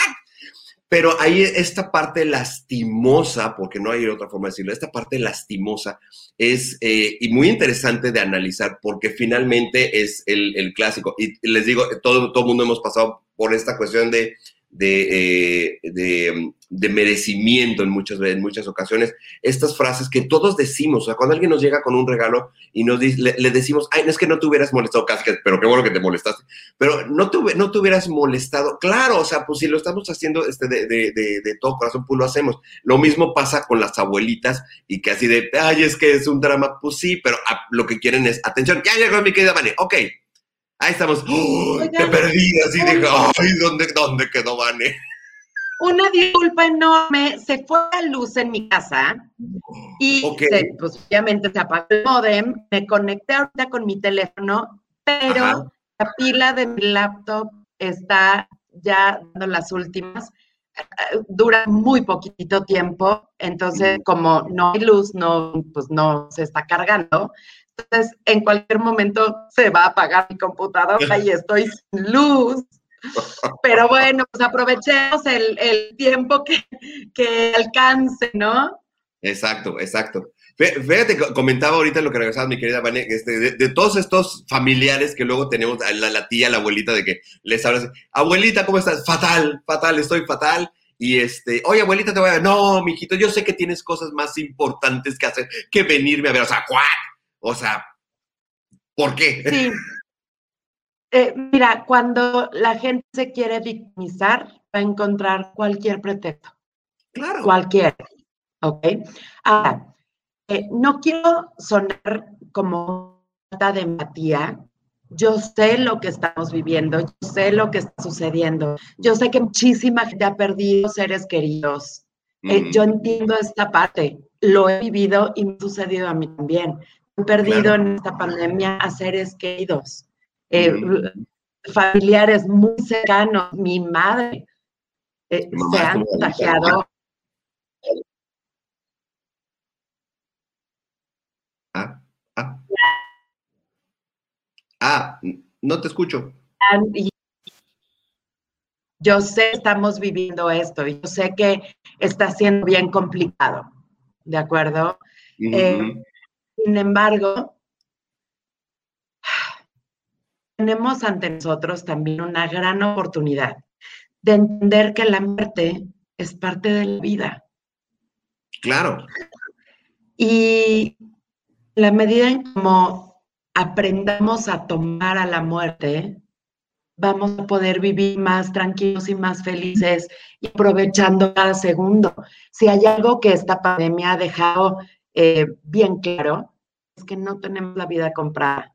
Pero hay esta parte lastimosa, porque no hay otra forma de decirlo, esta parte lastimosa es eh, y muy interesante de analizar porque finalmente es el, clásico. Y les digo, todo el mundo hemos pasado por esta cuestión de, de, eh, de, de, merecimiento en muchas, en muchas ocasiones. Estas frases que todos decimos, o sea, cuando alguien nos llega con un regalo y nos le, decimos, ay, no es que no te hubieras molestado, casi, pero qué bueno que te molestaste, pero no te, no te hubieras molestado. Claro, o sea, pues si lo estamos haciendo este, de, de, de, todo corazón, pues lo hacemos. Lo mismo pasa con las abuelitas y que así de, ay, es que es un drama, pues sí, pero a, lo que quieren es, atención, ya llegó mi querida Vane, ok, Ahí estamos. ¡Oh, te perdí, así dije, ay, ¿dónde, ¿dónde quedó Vane? Una disculpa enorme, se fue la luz en mi casa y okay. se, pues obviamente se apagó el modem, me conecté ahorita con mi teléfono, pero Ajá. la pila de mi laptop está ya dando las últimas, dura muy poquito tiempo, entonces como no hay luz, no, pues no se está cargando, entonces, en cualquier momento se va a apagar mi computadora y estoy sin luz. Pero bueno, pues aprovechemos el, el tiempo que, que, alcance, ¿no? Exacto, exacto. Fíjate, comentaba ahorita lo que regresaba mi querida Vane, este, de, de, todos estos familiares que luego tenemos, la, la, tía, la abuelita, de que les hablas, abuelita, ¿cómo estás? Fatal, fatal, estoy fatal. y este, oye, abuelita, te voy a ver. No, mijito, yo sé que tienes cosas más importantes que hacer que venirme a ver. O sea, ¿cuál? O sea, ¿por qué? Sí. Eh, mira, cuando la gente se quiere victimizar, va a encontrar cualquier pretexto. Claro. Cualquier. ¿Ok? Ahora, eh, no quiero sonar como falta de empatía. Yo sé lo que estamos viviendo, yo sé lo que está sucediendo. Yo sé que muchísima gente ha perdido seres queridos. Eh, yo entiendo esta parte, lo he vivido y me ha sucedido a mí también. Perdido Claro. en esta pandemia a seres queridos, eh, familiares muy cercanos, mi madre. eh, se han contagiado. Ah, ah. Ah, no te escucho. yo sé que estamos viviendo esto yo sé que está siendo bien complicado, ¿de acuerdo? Eh. Sin embargo, tenemos ante nosotros también una gran oportunidad de entender que la muerte es parte de la vida. Claro. Y la medida en como aprendamos a tomar a la muerte, vamos a poder vivir más tranquilos y más felices y aprovechando cada segundo. Si hay algo que esta pandemia ha dejado eh, bien claro, es que no tenemos la vida comprada.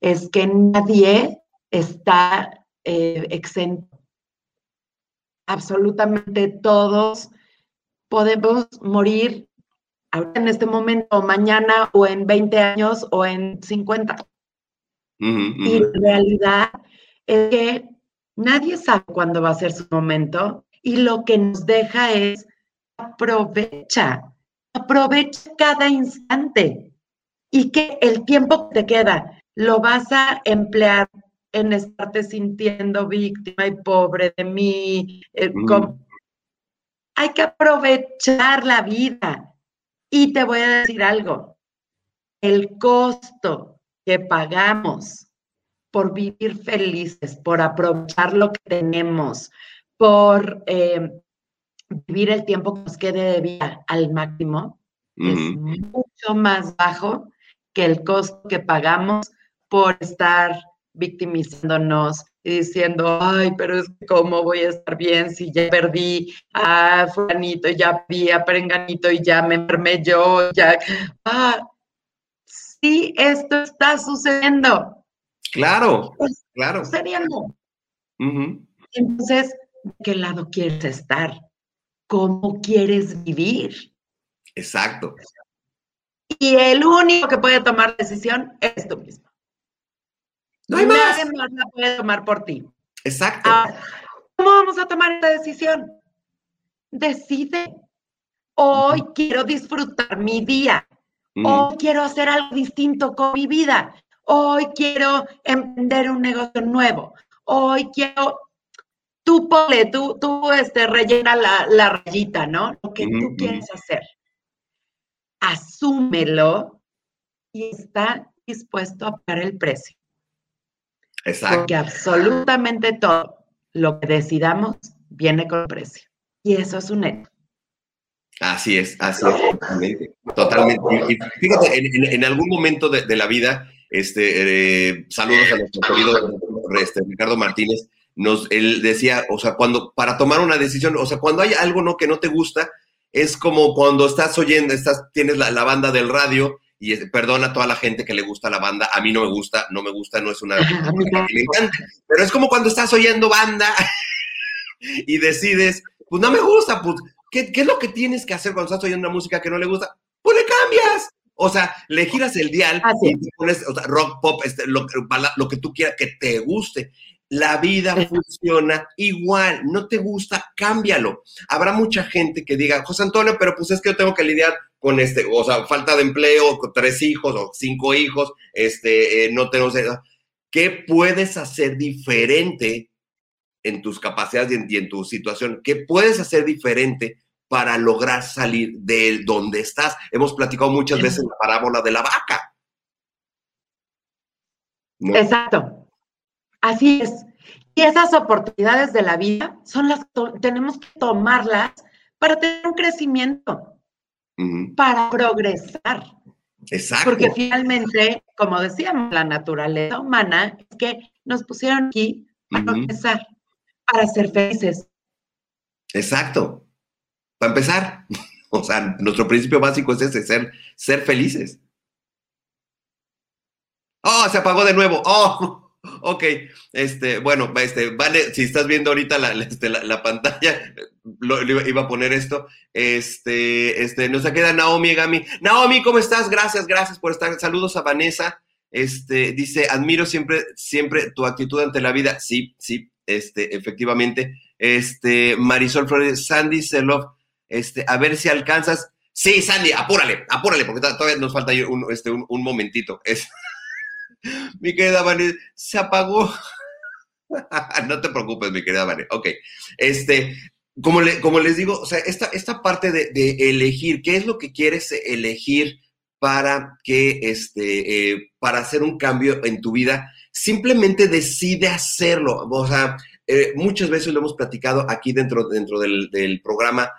Es que nadie está eh, exento. Absolutamente todos podemos morir ahora en este momento, o mañana, o en 20 años, o en 50. Ujú, Y la realidad es que nadie sabe cuándo va a ser su momento y lo que nos deja es aprovecha, aprovecha cada instante y que el tiempo que te queda lo vas a emplear en estarte sintiendo víctima y pobre de mí. eh, con- Hay que aprovechar la vida. Y te voy a decir algo, el costo que pagamos por vivir felices, por aprovechar lo que tenemos, por eh, vivir el tiempo que nos quede de vida al máximo, es mucho más bajo que el costo que pagamos por estar victimizándonos y diciendo, ay, pero es que cómo voy a estar bien si ya perdí a fulanito, ya vi a perenganito y ya me enfermé yo, ya, ah, sí, esto está sucediendo, Claro, está claro. sucediendo. Entonces, ¿de qué lado quieres estar? ¿Cómo quieres vivir? Exacto. Y el único que puede tomar decisión es tú mismo. No hay más. Nadie más la puede tomar por ti. Exacto. Ahora, ¿cómo vamos a tomar esta decisión? Decide. Hoy quiero disfrutar mi día. Ujú. Hoy quiero hacer algo distinto con mi vida. Hoy quiero emprender un negocio nuevo. Hoy quiero. Tú ponle, tú, tú este, rellena la, la rayita, ¿no? Lo que tú quieres hacer. Asúmelo y está dispuesto a pagar el precio. Exacto. Porque absolutamente todo lo que decidamos viene con precio. Y eso es un hecho. Así es, así es, totalmente. Totalmente. Y fíjate, en, en- en algún momento de, de la vida, este, eh, saludos a nuestro querido este, Ricardo Martínez, nos, él decía, o sea, cuando, para tomar una decisión, o sea, cuando hay algo no, que no te gusta, es como cuando estás oyendo, estás, tienes la, la banda del radio, y es- perdona a toda la gente que le gusta la banda, a mí no me gusta, no me gusta, no es una que me encanta, pero es como cuando estás oyendo banda y decides, pues no me gusta, pues, ¿qué, qué es lo que tienes que hacer cuando estás oyendo una música que no le gusta? Pues le cambias. O sea, le giras el dial Así y te pones o sea, rock, pop, este, lo que tú quieras, que te guste. La vida funciona igual, no te gusta, cámbialo. Habrá mucha gente que diga, José Antonio, pero pues es que yo tengo que lidiar con este, o sea, falta de empleo, con tres hijos o cinco hijos, este, eh, no tengo... ¿Qué puedes hacer diferente en tus capacidades y en, y en tu situación? ¿Qué puedes hacer diferente para lograr salir de donde estás? Hemos platicado muchas veces la parábola de la vaca. ¿no? Exacto. Así es. Y esas oportunidades de la vida son las que tenemos que tomarlas para tener un crecimiento, para progresar. Exacto. Porque finalmente, como decíamos, la naturaleza humana es que nos pusieron aquí para progresar, para ser felices. Exacto. Para empezar, o sea, nuestro principio básico es ese, ser, ser felices. Oh, se apagó de nuevo. Oh, ok. Este, bueno, este, vale, si estás viendo ahorita la, este, la- la pantalla, lo, iba- a poner esto. Este, este, nos queda Naomi Gami. Naomi, ¿cómo estás? Gracias, gracias por estar. Saludos a Vanessa. Este, dice, admiro siempre, siempre tu actitud ante la vida. Sí, sí, este, efectivamente. Este, Marisol Flores, Sandy Selov, este, a ver si alcanzas. Sí, Sandy, apúrale, apúrale, porque to- todavía nos falta un, este, un momentito. Es, mi querida Vanessa, se apagó. no te preocupes, mi querida Vanessa. Ok. Este, como, le- como les digo, esta, esta parte de, elegir, ¿qué es lo que quieres elegir para que, este, eh, para hacer un cambio en tu vida? Simplemente decide hacerlo. O sea, eh, muchas veces lo hemos platicado aquí dentro, dentro del, del programa,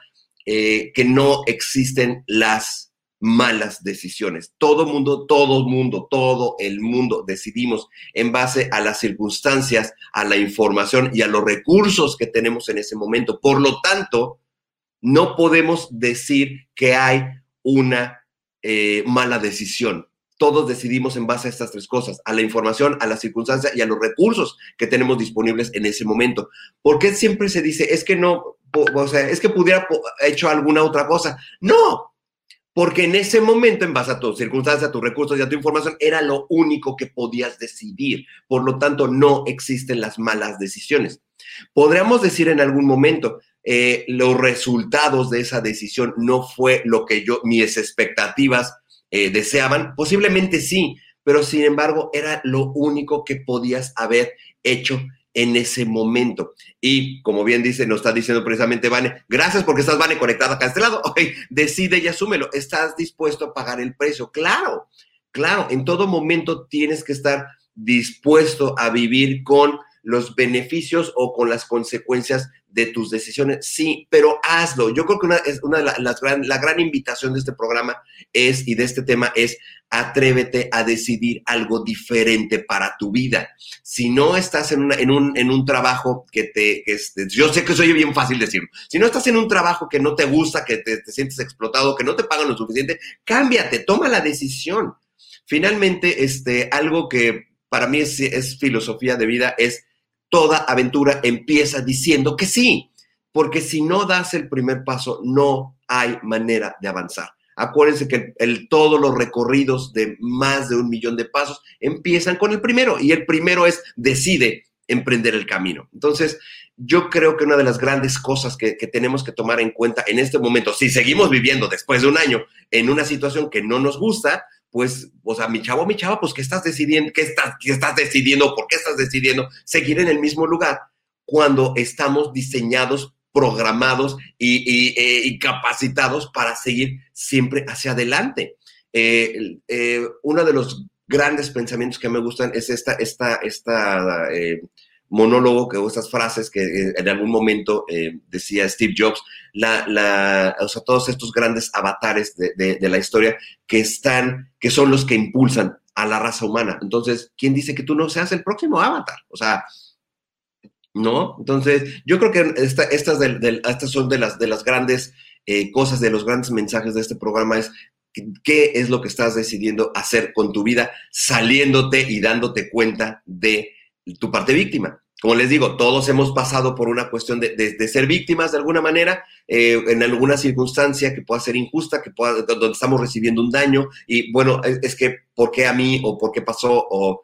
eh, que no existen las malas decisiones. Todo mundo, todo mundo, todo el mundo decidimos en base a las circunstancias, a la información y a los recursos que tenemos en ese momento. Por lo tanto, no podemos decir que hay una eh, mala decisión. Todos decidimos en base a estas tres cosas, a la información, a la circunstancia y a los recursos que tenemos disponibles en ese momento. ¿Por qué siempre se dice, es que no, o sea, es que pudiera hecho alguna otra cosa? No, porque en ese momento, en base a tus circunstancias, a tus recursos y a tu información, era lo único que podías decidir. Por lo tanto, no existen las malas decisiones. Podríamos decir en algún momento, eh, los resultados de esa decisión no fue lo que yo, mis expectativas eh, deseaban. Posiblemente sí, pero sin embargo era lo único que podías haber hecho en ese momento. Y como bien dice, nos está diciendo precisamente Vane, gracias porque estás Vane conectada acá a este lado. Decide y asúmelo. ¿Estás dispuesto a pagar el precio? Claro, claro, en todo momento tienes que estar dispuesto a vivir con los beneficios o con las consecuencias de tus decisiones. Sí, pero hazlo. Yo creo que una, es una de la- las gran, la gran invitación de este programa es, y de este tema es, atrévete a decidir algo diferente para tu vida. Si no estás en, en, un, en un trabajo que te, yo sé que soy bien fácil decirlo, si no estás en un trabajo que no te gusta, que te, te sientes explotado, que no te pagan lo suficiente, cámbiate, toma la decisión. Finalmente, este, algo que para mí es, es filosofía de vida es toda aventura empieza diciendo que sí, porque si no das el primer paso, no hay manera de avanzar. Acuérdense que el, el- todos los recorridos de más de un millón de pasos empiezan con el primero y el primero es decide emprender el camino. Entonces, yo creo que una de las grandes cosas que, que tenemos que tomar en cuenta en este momento, si seguimos viviendo después de un año en una situación que no nos gusta, pues, o sea, mi chavo, mi chava, pues, ¿qué estás decidiendo? ¿Qué estás, qué estás decidiendo? ¿Por qué estás decidiendo seguir en el mismo lugar cuando estamos diseñados, programados y, eh, capacitados para seguir siempre hacia adelante? Eh, eh, uno de los grandes pensamientos que me gustan es esta, esta, esta monólogo que, o estas frases que eh, en algún momento eh, decía Steve Jobs, la, la, o sea, todos estos grandes avatares de, de, la historia que están, que son los que impulsan a la raza humana. Entonces, ¿quién dice que tú no seas el próximo avatar? O sea, ¿no? Entonces, yo creo que esta, estas, del, estas son de las, de las grandes eh, cosas, de los grandes mensajes de este programa, es qué es lo que estás decidiendo hacer con tu vida, saliéndote y dándote cuenta de tu parte víctima. Como les digo, todos hemos pasado por una cuestión de, de, ser víctimas de alguna manera, eh, en alguna circunstancia que pueda ser injusta, que pueda, donde estamos recibiendo un daño, y bueno, es, es que, ¿por qué a mí? o ¿por qué pasó? o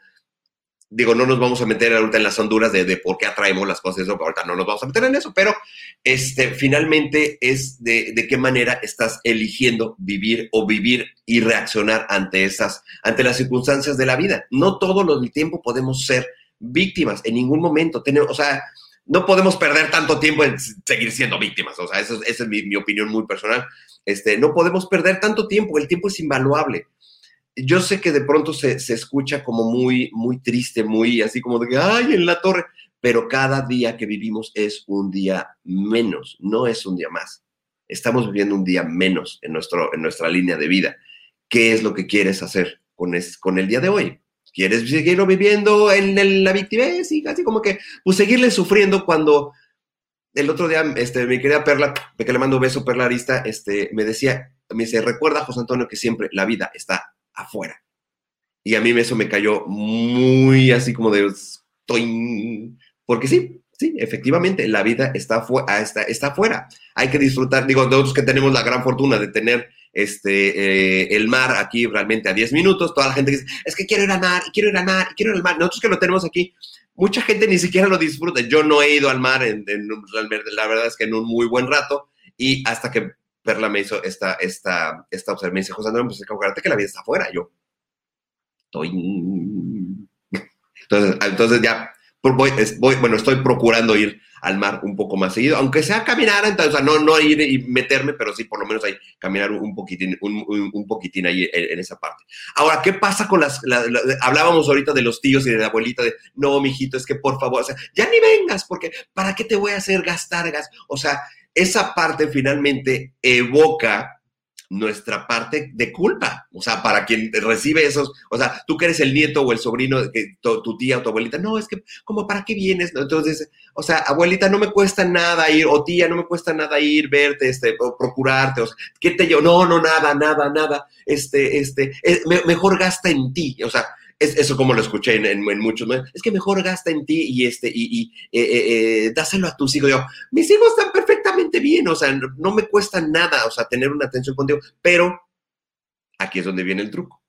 digo, no nos vamos a meter ahorita en las honduras de, de por qué atraemos las cosas, eso, ahorita no nos vamos a meter en eso, pero este, finalmente es de, de, qué manera estás eligiendo vivir o vivir y reaccionar ante esas, ante las circunstancias de la vida. No todo el tiempo podemos ser víctimas, en ningún momento tenemos, o sea, no podemos perder tanto tiempo en seguir siendo víctimas, o sea, esa es mi, mi opinión muy personal, este, no podemos perder tanto tiempo, el tiempo es invaluable yo sé que de pronto se, se, escucha como muy, muy triste, muy así como de que, ay, en la torre, pero cada día que vivimos es un día menos, no es un día más. Estamos viviendo un día menos en, nuestro, en nuestra línea de vida. ¿Qué es lo que quieres hacer con, con el día de hoy? ¿Quieres seguirlo viviendo en, la victimez y casi como que, pues seguirle sufriendo cuando el otro día, este, mi querida Perla, de que le mando un beso, Perla Arista, este, me decía, me dice, recuerda, José Antonio, que siempre la vida está afuera. Y a mí eso me cayó muy así como de, estoy, porque sí, sí, efectivamente, la vida está, ah, está, está afuera. Hay que disfrutar, digo, nosotros que tenemos la gran fortuna de tener este, eh, el mar aquí realmente a 10 minutos, toda la gente dice, es que quiero ir al mar, quiero ir al mar, quiero ir al mar. Nosotros que lo tenemos aquí, mucha gente ni siquiera lo disfruta. Yo no he ido al mar, en, la verdad es que en un muy buen rato, y hasta que Perla me hizo esta, esta, esta observación, me dice, José Andrés, pues acuérdate que la vida está afuera. Yo, estoy... Entonces, entonces ya, voy, voy, bueno, estoy procurando ir al mar un poco más seguido, aunque sea caminar, entonces, o sea, no, no ir y meterme, pero sí por lo menos ahí caminar un poquitín, un, un, poquitín ahí en, esa parte. Ahora, ¿qué pasa con las, hablábamos ahorita de los tíos y de la abuelita de, no, mijito, es que por favor, o sea, ya ni vengas, porque ¿para qué te voy a hacer gastar gas? O sea, esa parte finalmente evoca nuestra parte de culpa. O sea, para quien recibe esos, o sea, tú que eres el nieto o el sobrino, de tu, tía o tu abuelita, no, es que, como, ¿para qué vienes? Entonces, o sea, abuelita, no me cuesta nada ir, o tía, no me cuesta nada ir, verte, este, o procurarte, o sea, ¿qué te yo? No, no, nada, nada, nada, este, este, eh, mejor gasta en ti, o sea, es, eso como lo escuché en, muchos, es que mejor gasta en ti y, este, y, y eh, eh, eh, dáselo a tus hijos. Yo, mis hijos están perfectamente bien, o sea, no, me cuesta nada, o sea, tener una atención contigo, pero aquí es donde viene el truco.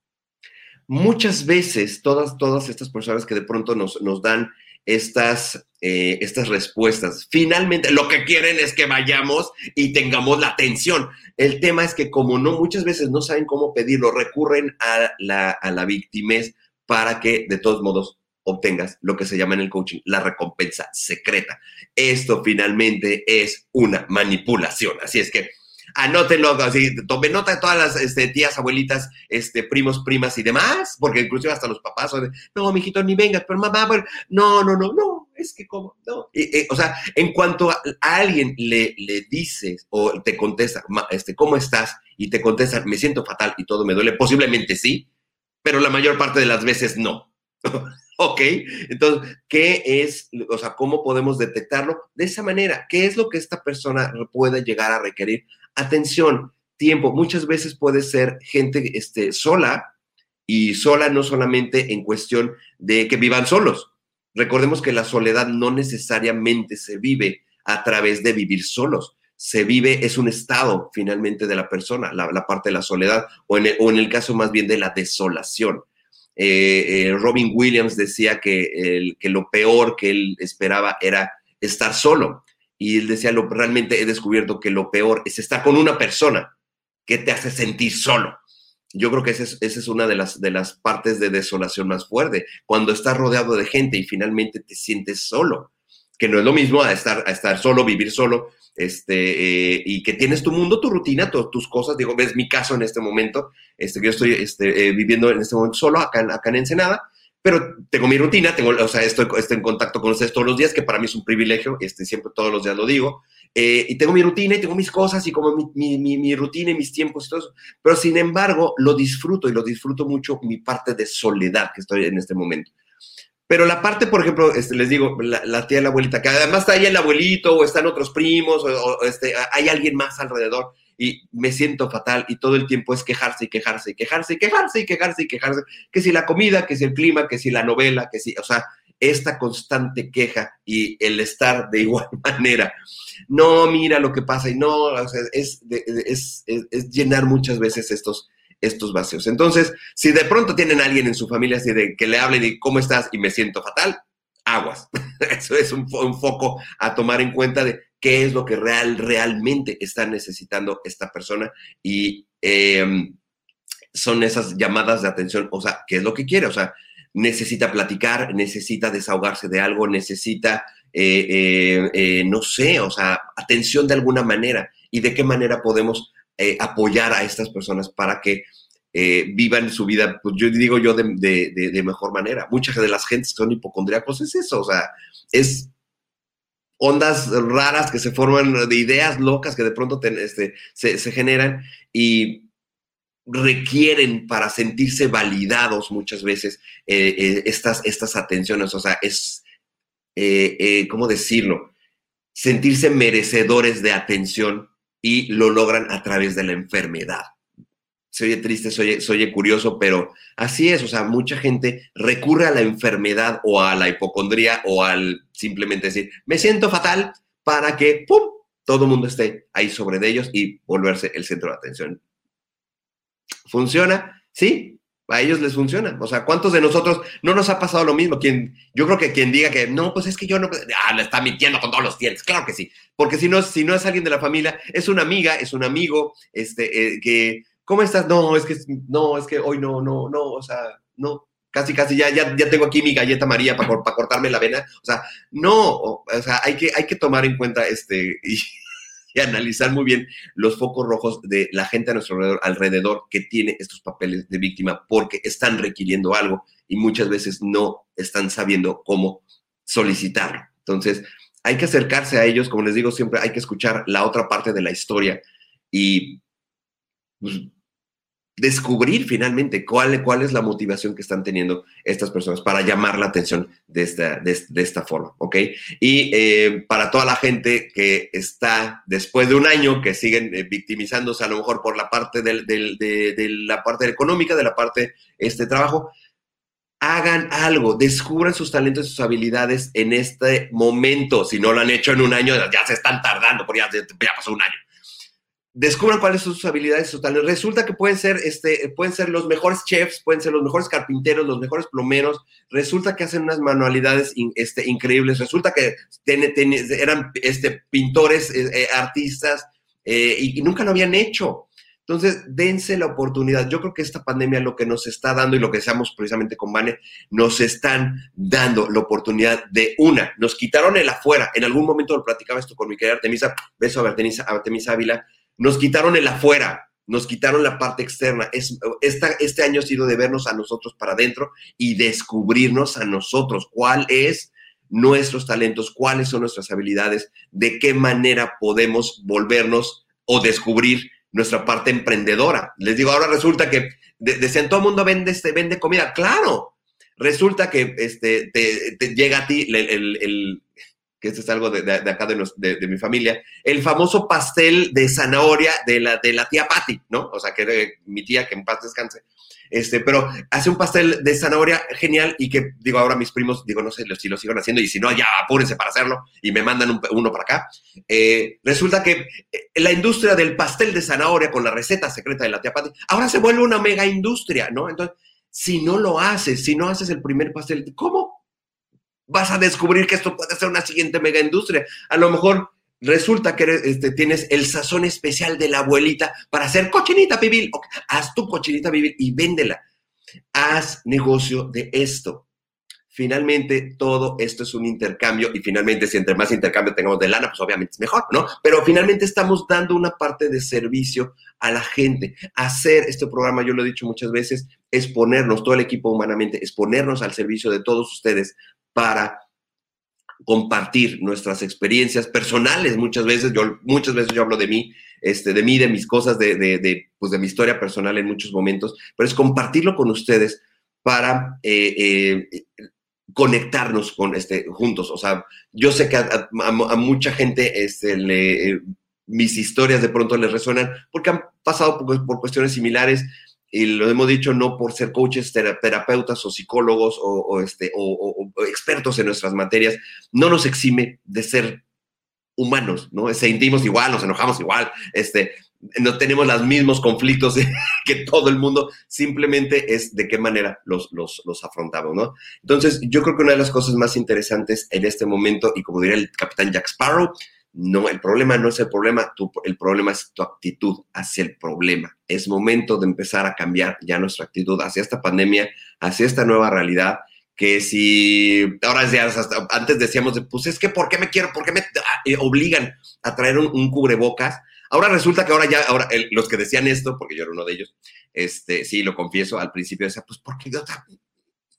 Muchas veces, todas, todas estas personas que de pronto nos, nos dan estas, estas respuestas. Finalmente, lo que quieren es que vayamos y tengamos la atención. El tema es que como no, muchas veces no saben cómo pedirlo, recurren a la, a la victimez para que de todos modos obtengas lo que se llama en el coaching la recompensa secreta. Esto finalmente es una manipulación. Así es que anótenlo, así, tomen nota de todas las este, tías, abuelitas, este, primos, primas y demás, porque inclusive hasta los papás son de, no, mijito, ni vengas, pero mamá, no, no, no, no, es que como, no. o sea, en cuanto a, alguien le, le dices o te contesta, este, ¿cómo estás? Y te contesta, me siento fatal y todo me duele, posiblemente sí, pero la mayor parte de las veces no. ¿Ok? Entonces, ¿qué es, o sea, cómo podemos detectarlo? De esa manera, ¿qué es lo que esta persona puede llegar a requerir? Atención, tiempo. Muchas veces puede ser gente este, sola y sola no solamente en cuestión de que vivan solos. Recordemos que la soledad no necesariamente se vive a través de vivir solos se vive, es un estado finalmente de la persona, la, parte de la soledad, o en, el, o en, el, caso más bien de la desolación. Eh, eh, Robin Williams decía que, que lo peor que él esperaba era estar solo. Y él decía, lo, realmente he descubierto que lo peor es estar con una persona que te hace sentir solo. Yo creo que esa es, esa es una de las, de las partes de desolación más fuerte, cuando estás rodeado de gente y finalmente te sientes solo, que no es lo mismo a estar, a estar solo, vivir solo, este, eh, y que tienes tu mundo, tu rutina, tus cosas. Digo, ves mi caso en este momento, este, yo estoy este, eh, viviendo en este momento solo acá, acá en Ensenada, pero tengo mi rutina, tengo, o sea, estoy, estoy, en contacto con ustedes todos los días, que para mí es un privilegio, este, siempre todos los días lo digo, eh, y tengo mi rutina y tengo mis cosas y como mi, mi, mi, rutina y mis tiempos y todo eso, pero sin embargo lo disfruto y lo disfruto mucho mi parte de soledad que estoy en este momento. Pero la parte, por ejemplo, este, les digo, la, tía y la abuelita, que además está ahí el abuelito o están otros primos o, este, hay alguien más alrededor y me siento fatal y todo el tiempo es quejarse y quejarse y quejarse y quejarse y quejarse y quejarse, que si la comida, que si el clima, que si la novela, que si, o sea, esta constante queja y el estar de igual manera. No, mira lo que pasa y no, o sea, es, es, es llenar muchas veces estos, estos vacíos. Entonces, si de pronto tienen a alguien en su familia así de que le hablen y cómo estás y me siento fatal, aguas. Eso es un, foco a tomar en cuenta de qué es lo que real, realmente está necesitando esta persona y em, son esas llamadas de atención, o sea, ¿qué es lo que quiere? O sea, necesita platicar, necesita desahogarse de algo, necesita, eh, eh, eh, no sé, o sea, atención de alguna manera y de qué manera podemos eh, apoyar a estas personas para que eh, vivan su vida, pues yo digo yo, de, mejor manera. Muchas de las gentes que son hipocondríacos es eso, o sea, es ondas raras que se forman, de ideas locas que de pronto este, se, generan y requieren para sentirse validados muchas veces eh, estas, estas atenciones, o sea, es, ¿cómo decirlo? Sentirse merecedores de atención y lo logran a través de la enfermedad. Se oye triste, se oye, curioso, pero así es, o sea, mucha gente recurre a la enfermedad o a la hipocondría o al simplemente decir, me siento fatal para que, ¡pum!, todo el mundo esté ahí sobre de ellos y volverse el centro de atención. ¿Funciona? Sí, a ellos les funciona. O sea, ¿cuántos de nosotros no nos ha pasado lo mismo? Yo creo que quien diga que no, pues es que yo no, ah, le está mintiendo con todos los dientes. Claro que sí, porque si no, si no es alguien de la familia, es una amiga, es un amigo, este, eh, que, ¿cómo estás? No, es que, no, es que hoy no, no, no, o sea, no. Casi, casi, ya, ya, ya tengo aquí mi galleta María para, para cortarme la vena. O sea, no, o, sea, hay que, hay que tomar en cuenta este y analizar muy bien los focos rojos de la gente a nuestro alrededor, que tiene estos papeles de víctima porque están requiriendo algo y muchas veces no están sabiendo cómo solicitarlo. Entonces, hay que acercarse a ellos, como les digo siempre, hay que escuchar la otra parte de la historia y pues, descubrir finalmente cuál, cuál es la motivación que están teniendo estas personas para llamar la atención de esta, de, esta forma, ¿ok? Y eh, para toda la gente que está después de un año, que siguen eh, victimizándose a lo mejor por la parte del, del, de, de, la parte económica, de la parte este trabajo, hagan algo, descubran sus talentos y sus habilidades en este momento. Si no lo han hecho en un año, ya se están tardando, porque ya, ya pasó un año descubran cuáles son sus habilidades, sus talentos. Resulta que pueden ser, este, pueden ser los mejores chefs, pueden ser los mejores carpinteros, los mejores plomeros. Resulta que hacen unas manualidades este, increíbles. Resulta que ten, ten, eran este, pintores, eh, artistas, eh, y, nunca lo habían hecho. Entonces, dense la oportunidad. Yo creo que esta pandemia lo que nos está dando y lo que deseamos precisamente con Vane, nos están dando la oportunidad de una. Nos quitaron el afuera. En algún momento lo platicaba esto con mi querida Artemisa. Beso a Artemisa, Artemisa Ávila nos quitaron el afuera, nos quitaron la parte externa. Es, esta, este año ha sido de vernos a nosotros para adentro y descubrirnos a nosotros cuál es nuestros talentos, cuáles son nuestras habilidades, de qué manera podemos volvernos o descubrir nuestra parte emprendedora. Les digo, ahora resulta que de, decían, todo el mundo vende, este, vende comida. Claro, resulta que este, te, llega a ti el, el que esto es algo de, acá de, de, mi familia, el famoso pastel de zanahoria de la, de la tía Patty, ¿no? O sea, que mi tía, que en paz descanse. Este, pero hace un pastel de zanahoria genial y que, digo, ahora mis primos, digo, no sé si lo siguen haciendo y si no, ya apúrense para hacerlo y me mandan un, uno para acá. Eh, resulta que la industria del pastel de zanahoria con la receta secreta de la tía Patty, ahora se vuelve una mega industria, ¿no? Entonces, si no lo haces, si no haces el primer pastel, ¿cómo? Vas a descubrir que esto puede ser una siguiente mega industria. A lo mejor resulta que eres, este, tienes el sazón especial de la abuelita para hacer cochinita pibil. Haz tu cochinita pibil y véndela. Haz negocio de esto. Finalmente, todo esto es un intercambio y finalmente, si entre más intercambio tengamos de lana, pues obviamente es mejor, ¿no? Pero finalmente estamos dando una parte de servicio a la gente. Hacer este programa, yo lo he dicho muchas veces, es ponernos, todo el equipo humanamente, es ponernos al servicio de todos ustedes para compartir nuestras experiencias personales. Muchas veces yo, muchas veces yo hablo de mí, este, de mí, de mis cosas, de, de, pues de mi historia personal en muchos momentos, pero es compartirlo con ustedes para eh, eh, conectarnos con este, juntos. O sea, yo sé que a, a, a mucha gente este, le, eh, mis historias de pronto les resuenan porque han pasado por, por cuestiones similares y lo hemos dicho no por ser coaches, terapeutas o psicólogos o, o este, o, o, expertos en nuestras materias, no nos exime de ser humanos, ¿no? Sentimos igual, nos enojamos igual, este, no tenemos los mismos conflictos que todo el mundo, simplemente es de qué manera los, los, los afrontamos, ¿no? Entonces, yo creo que una de las cosas más interesantes en este momento, y como diría el capitán Jack Sparrow, no, el problema no es el problema, tu, el problema es tu actitud hacia el problema. Es momento de empezar a cambiar ya nuestra actitud hacia esta pandemia, hacia esta nueva realidad, que si ahora ya antes decíamos, de, pues es que ¿por qué me quiero, por qué me eh, obligan a traer un, cubrebocas? Ahora resulta que ahora ya, ahora los que decían esto, porque yo era uno de ellos, este, sí, lo confieso, al principio decía, pues, ¿por qué idiota?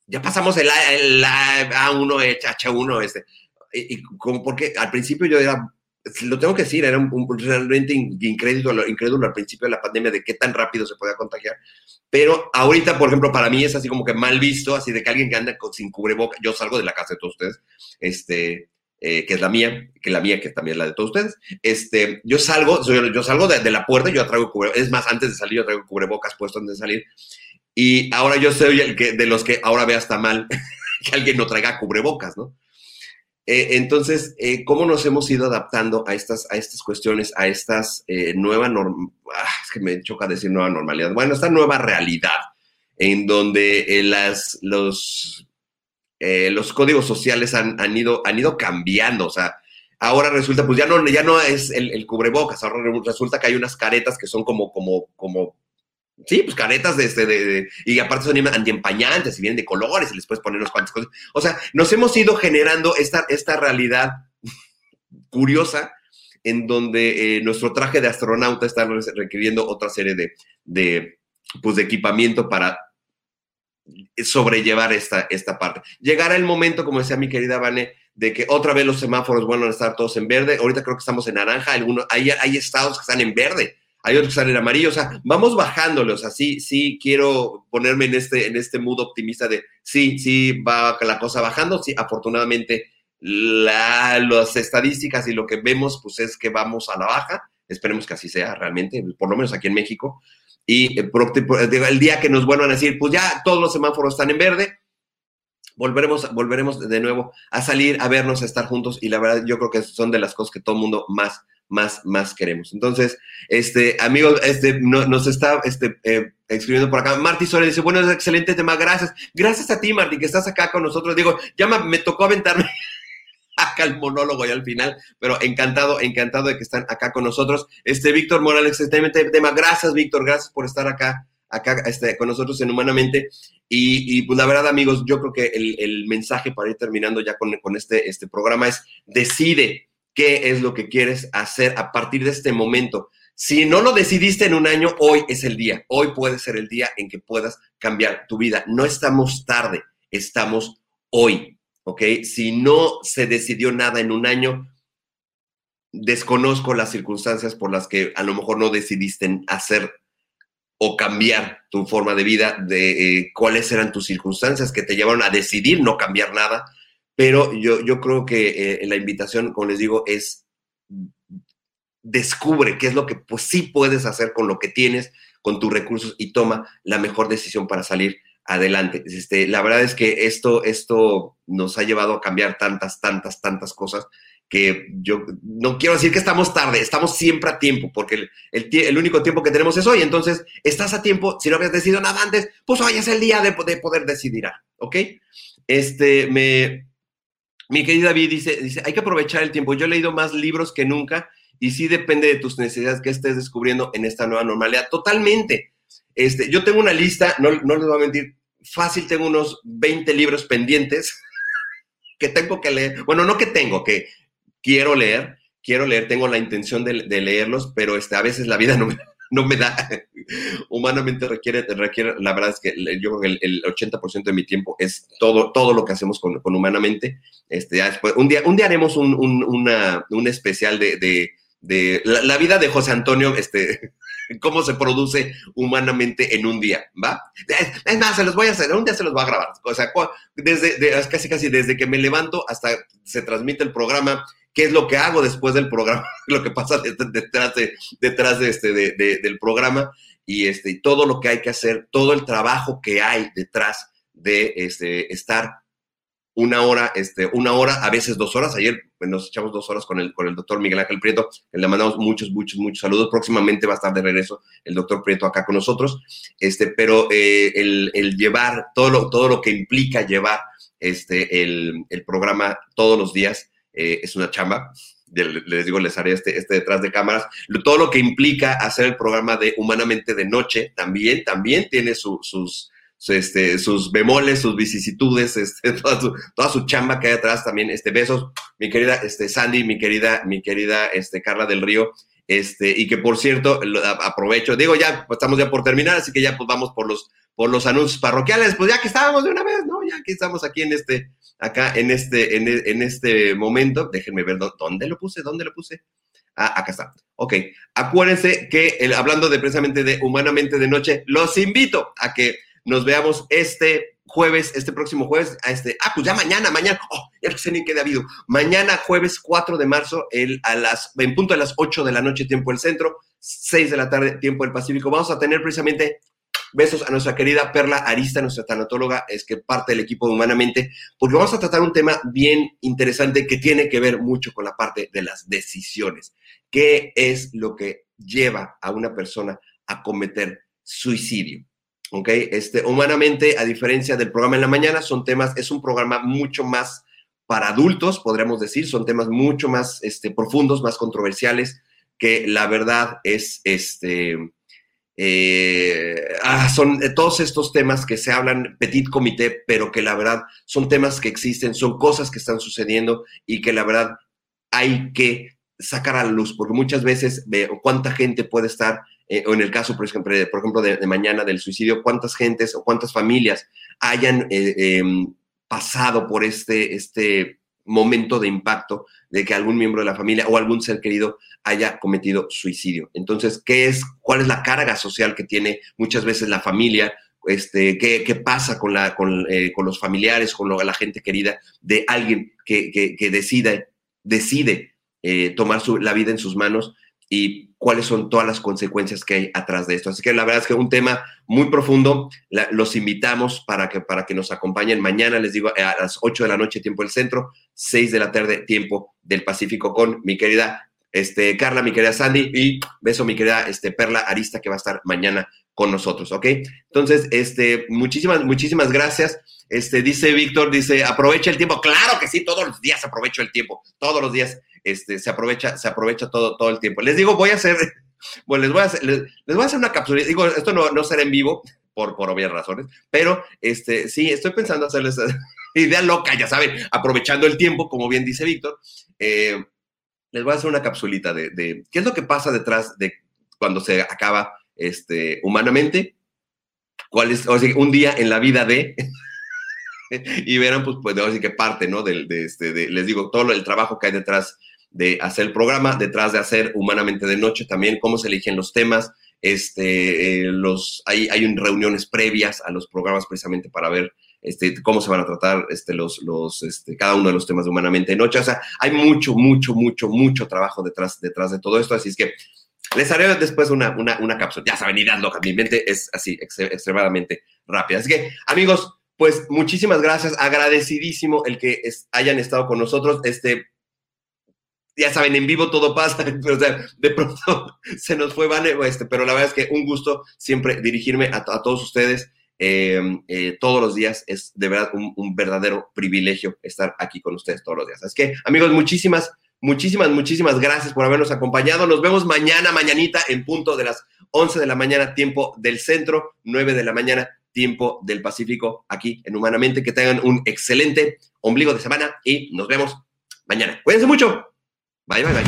Ya pasamos el, el A- A1, H1, este. Y, porque al principio yo era, lo tengo que decir, era un, un- realmente in- incrédulo, incrédulo al principio de la pandemia de qué tan rápido se podía contagiar. Pero ahorita, por ejemplo, para mí es así como que mal visto, así de que alguien que anda con- sin cubreboca, yo salgo de la casa de todos ustedes, este, eh, que es la mía, que la mía, que también es la de todos ustedes, este, yo salgo, soy- yo salgo de, de la puerta yo traigo cubrebocas, es más, antes de salir yo traigo cubrebocas puesto antes de salir, y ahora yo soy el que, de los que ahora ve hasta mal que alguien no traiga cubrebocas, ¿no? Eh, entonces, eh, ¿cómo nos hemos ido adaptando a estas, a estas cuestiones, a estas eh, nueva norm ah, es que me choca decir nueva normalidad, bueno, esta nueva realidad en donde eh, las, los, los códigos sociales han, han, ido, han ido cambiando, o sea, ahora resulta, pues ya no, ya no es el, el cubrebocas, ahora resulta que hay unas caretas que son como, como, como, sí, pues caretas de este, de, y aparte son antiempañantes y vienen de colores y les puedes poner unas cuantas cosas. O sea, nos hemos ido generando esta, esta realidad curiosa en donde eh, nuestro traje de astronauta está requiriendo otra serie de, de, pues, de equipamiento para sobrellevar esta, esta parte. Llegará el momento, como decía mi querida Vane, de que otra vez los semáforos vuelvan a estar todos en verde. Ahorita creo que estamos en naranja, algunos, hay, hay estados que están en verde, hay otros que están en amarillo, o sea, vamos bajándole, o sea, sí, sí quiero ponerme en este, en este mood optimista de sí, sí va la cosa bajando, sí, afortunadamente la, las estadísticas y lo que vemos, pues es que vamos a la baja, esperemos que así sea realmente, por lo menos aquí en México, y eh, el día que nos vuelvan a decir, pues ya todos los semáforos están en verde, volveremos, volveremos de nuevo a salir, a vernos, a estar juntos, y la verdad yo creo que son de las cosas que todo el mundo más más, más queremos. Entonces, este, amigos, este, no, nos está este, eh, escribiendo por acá. Marty Soria dice, bueno, es un excelente tema, gracias. Gracias a ti, Marty, que estás acá con nosotros. Digo, ya me, tocó aventarme acá el monólogo ya al final, pero encantado, encantado de que están acá con nosotros. Este, Víctor Morales, excelente tema. Gracias, Víctor, gracias por estar acá, acá este, con nosotros en Humanamente. Y, y, pues la verdad, amigos, yo creo que el, el mensaje para ir terminando ya con, con este, este programa es, decide, qué es lo que quieres hacer a partir de este momento. Si no lo decidiste en un año, hoy es el día. Hoy puede ser el día en que puedas cambiar tu vida. No estamos tarde, estamos hoy, ¿ok? Si no se decidió nada en un año, desconozco las circunstancias por las que a lo mejor no decidiste hacer o cambiar tu forma de vida, de eh, cuáles eran tus circunstancias que te llevaron a decidir no cambiar nada pero yo, yo creo que eh, la invitación, como les digo, es descubre qué es lo que pues sí puedes hacer con lo que tienes, con tus recursos y toma la mejor decisión para salir adelante. Este, la verdad es que esto, esto nos ha llevado a cambiar tantas, tantas, tantas cosas que yo no quiero decir que estamos tarde, estamos siempre a tiempo, porque el, el, el único tiempo que tenemos es hoy. Entonces, estás a tiempo, si no habías decidido nada antes, pues hoy es el día de, de poder decidir, ¿ok? Este, me, mi querida David dice, dice, hay que aprovechar el tiempo. Yo he leído más libros que nunca y sí depende de tus necesidades que estés descubriendo en esta nueva normalidad. Totalmente. Este, yo tengo una lista, no, no les voy a mentir, fácil tengo unos 20 libros pendientes que tengo que leer. Bueno, no que tengo, que quiero leer, quiero leer, tengo la intención de, de leerlos, pero este, a veces la vida no me, no me da, humanamente requiere, requiere, la verdad es que yo creo que el, el 80% de mi tiempo es todo, todo lo que hacemos con, con humanamente. Este, después, un, día, un día haremos un, un, un especial de, de, la, vida de José Antonio, este, cómo se produce humanamente en un día, ¿va? Es más, se los voy a hacer, un día se los voy a grabar. O sea, desde, de, casi, casi desde que me levanto hasta se transmite el programa, qué es lo que hago después del programa, lo que pasa detrás, de, detrás de este, de, del programa y este, todo lo que hay que hacer, todo el trabajo que hay detrás de este, estar una hora, este, una hora, a veces dos horas. Ayer nos echamos dos horas con el, con el doctor Miguel Ángel Prieto, le mandamos muchos, muchos, muchos saludos. Próximamente va a estar de regreso el doctor Prieto acá con nosotros, este, pero eh, el, el, llevar todo lo, todo lo que implica llevar este, el, el programa todos los días eh, es una chamba. Les digo, les haré este, este detrás de cámaras. Todo lo que implica hacer el programa de Humanamente de Noche también, también tiene su, sus, este, sus bemoles, sus vicisitudes, este, toda, su, toda su chamba que hay atrás también. Este, besos, mi querida este, Sandy, mi querida, mi querida este, Carla del Río. Este, y que por cierto, aprovecho, digo ya, pues, estamos ya por terminar, así que ya pues vamos por los, por los anuncios parroquiales, pues ya que estábamos de una vez, ¿no? Ya que estamos aquí en este, acá en este, en, en este momento, déjenme ver dónde lo puse, dónde lo puse. Ah, acá está. Ok, acuérdense que hablando de precisamente de Humanamente de Noche, los invito a que nos veamos este jueves, este próximo jueves, a este, ah, pues ya mañana, mañana, oh, ya no sé ni qué ha habido. Mañana, jueves 4 de marzo, el, a las, en punto de las 8 de la noche, tiempo del centro, 6 de la tarde, tiempo del Pacífico. Vamos a tener precisamente besos a nuestra querida Perla Arista, nuestra tanatóloga, es que parte del equipo de Humanamente, porque vamos a tratar un tema bien interesante que tiene que ver mucho con la parte de las decisiones. ¿Qué es lo que lleva a una persona a cometer suicidio? ¿Ok? Este, humanamente, a diferencia del programa en la mañana, son temas, es un programa mucho más para adultos, podríamos decir, son temas mucho más este, profundos, más controversiales, que la verdad es, este, eh, ah, son todos estos temas que se hablan petit comité, pero que la verdad son temas que existen, son cosas que están sucediendo y que la verdad hay que sacar a la luz, porque muchas veces veo cuánta gente puede estar eh, o en el caso, por ejemplo, de, por ejemplo de, mañana del suicidio, cuántas gentes o cuántas familias hayan eh, em, pasado por este, este momento de impacto de que algún miembro de la familia o algún ser querido haya cometido suicidio. Entonces, ¿qué es, cuál es la carga social que tiene muchas veces la familia? Este, ¿qué, qué pasa con, la, con, eh, con los familiares, con la gente querida de alguien que, que, decide, decide tomar su, la vida en sus manos y cuáles son todas las consecuencias que hay atrás de esto. Así que la verdad es que un tema muy profundo. los invitamos para que, para que nos acompañen mañana, les digo, a las 8 de la noche, tiempo del centro, 6 de la tarde, tiempo del Pacífico, con mi querida este, Carla, mi querida Sandy, y beso mi querida este, Perla Arista, que va a estar mañana con nosotros, ¿ok? Entonces, este, muchísimas, muchísimas gracias. Este, dice Víctor, dice, aprovecha el tiempo. Claro que sí, todos los días aprovecho el tiempo, todos los días este, se aprovecha, se aprovecha todo, todo el tiempo. Les digo, voy a hacer, bueno, les voy a hacer, les, voy a hacer una cápsula. Digo, esto no, no será en vivo, por, por obvias razones, pero este, sí, estoy pensando hacerles idea loca, ya saben, aprovechando el tiempo, como bien dice Víctor. Eh, les voy a hacer una capsulita de, qué es lo que pasa detrás de cuando se acaba este, humanamente, cuál es, o sea, un día en la vida de, y verán, pues, pues, así que parte, ¿no? De, de este, de, les digo, todo el trabajo que hay detrás de hacer el programa, detrás de hacer Humanamente de Noche también, cómo se eligen los temas, este, eh, los, hay, hay reuniones previas a los programas precisamente para ver este, cómo se van a tratar este, los, los, este, cada uno de los temas de Humanamente de Noche. O sea, hay mucho, mucho, mucho, mucho trabajo detrás, detrás de todo esto, así es que les haré después una, una, una cápsula. Ya saben, ideas locas, mi mente es así, extremadamente rápida. Así que, amigos, pues muchísimas gracias, agradecidísimo el que hayan estado con nosotros. Este, ya saben, en vivo todo pasa, o sea, de pronto se nos fue, Vane, este, pero la verdad es que un gusto siempre dirigirme a, todos ustedes em, eh, todos los días. Es de verdad un, verdadero privilegio estar aquí con ustedes todos los días. Así que, amigos, muchísimas, muchísimas, muchísimas gracias por habernos acompañado. Nos vemos mañana, mañanita, en punto de las 11 de la mañana, tiempo del centro, 9 de la mañana, tiempo del Pacífico, aquí en Humanamente. Que tengan un excelente ombligo de semana y nos vemos mañana. Cuídense mucho. Bye, bye, bye.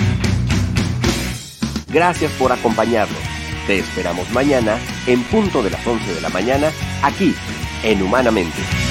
Gracias por acompañarnos. Te esperamos mañana en punto de las 11 de la mañana aquí en Humanamente.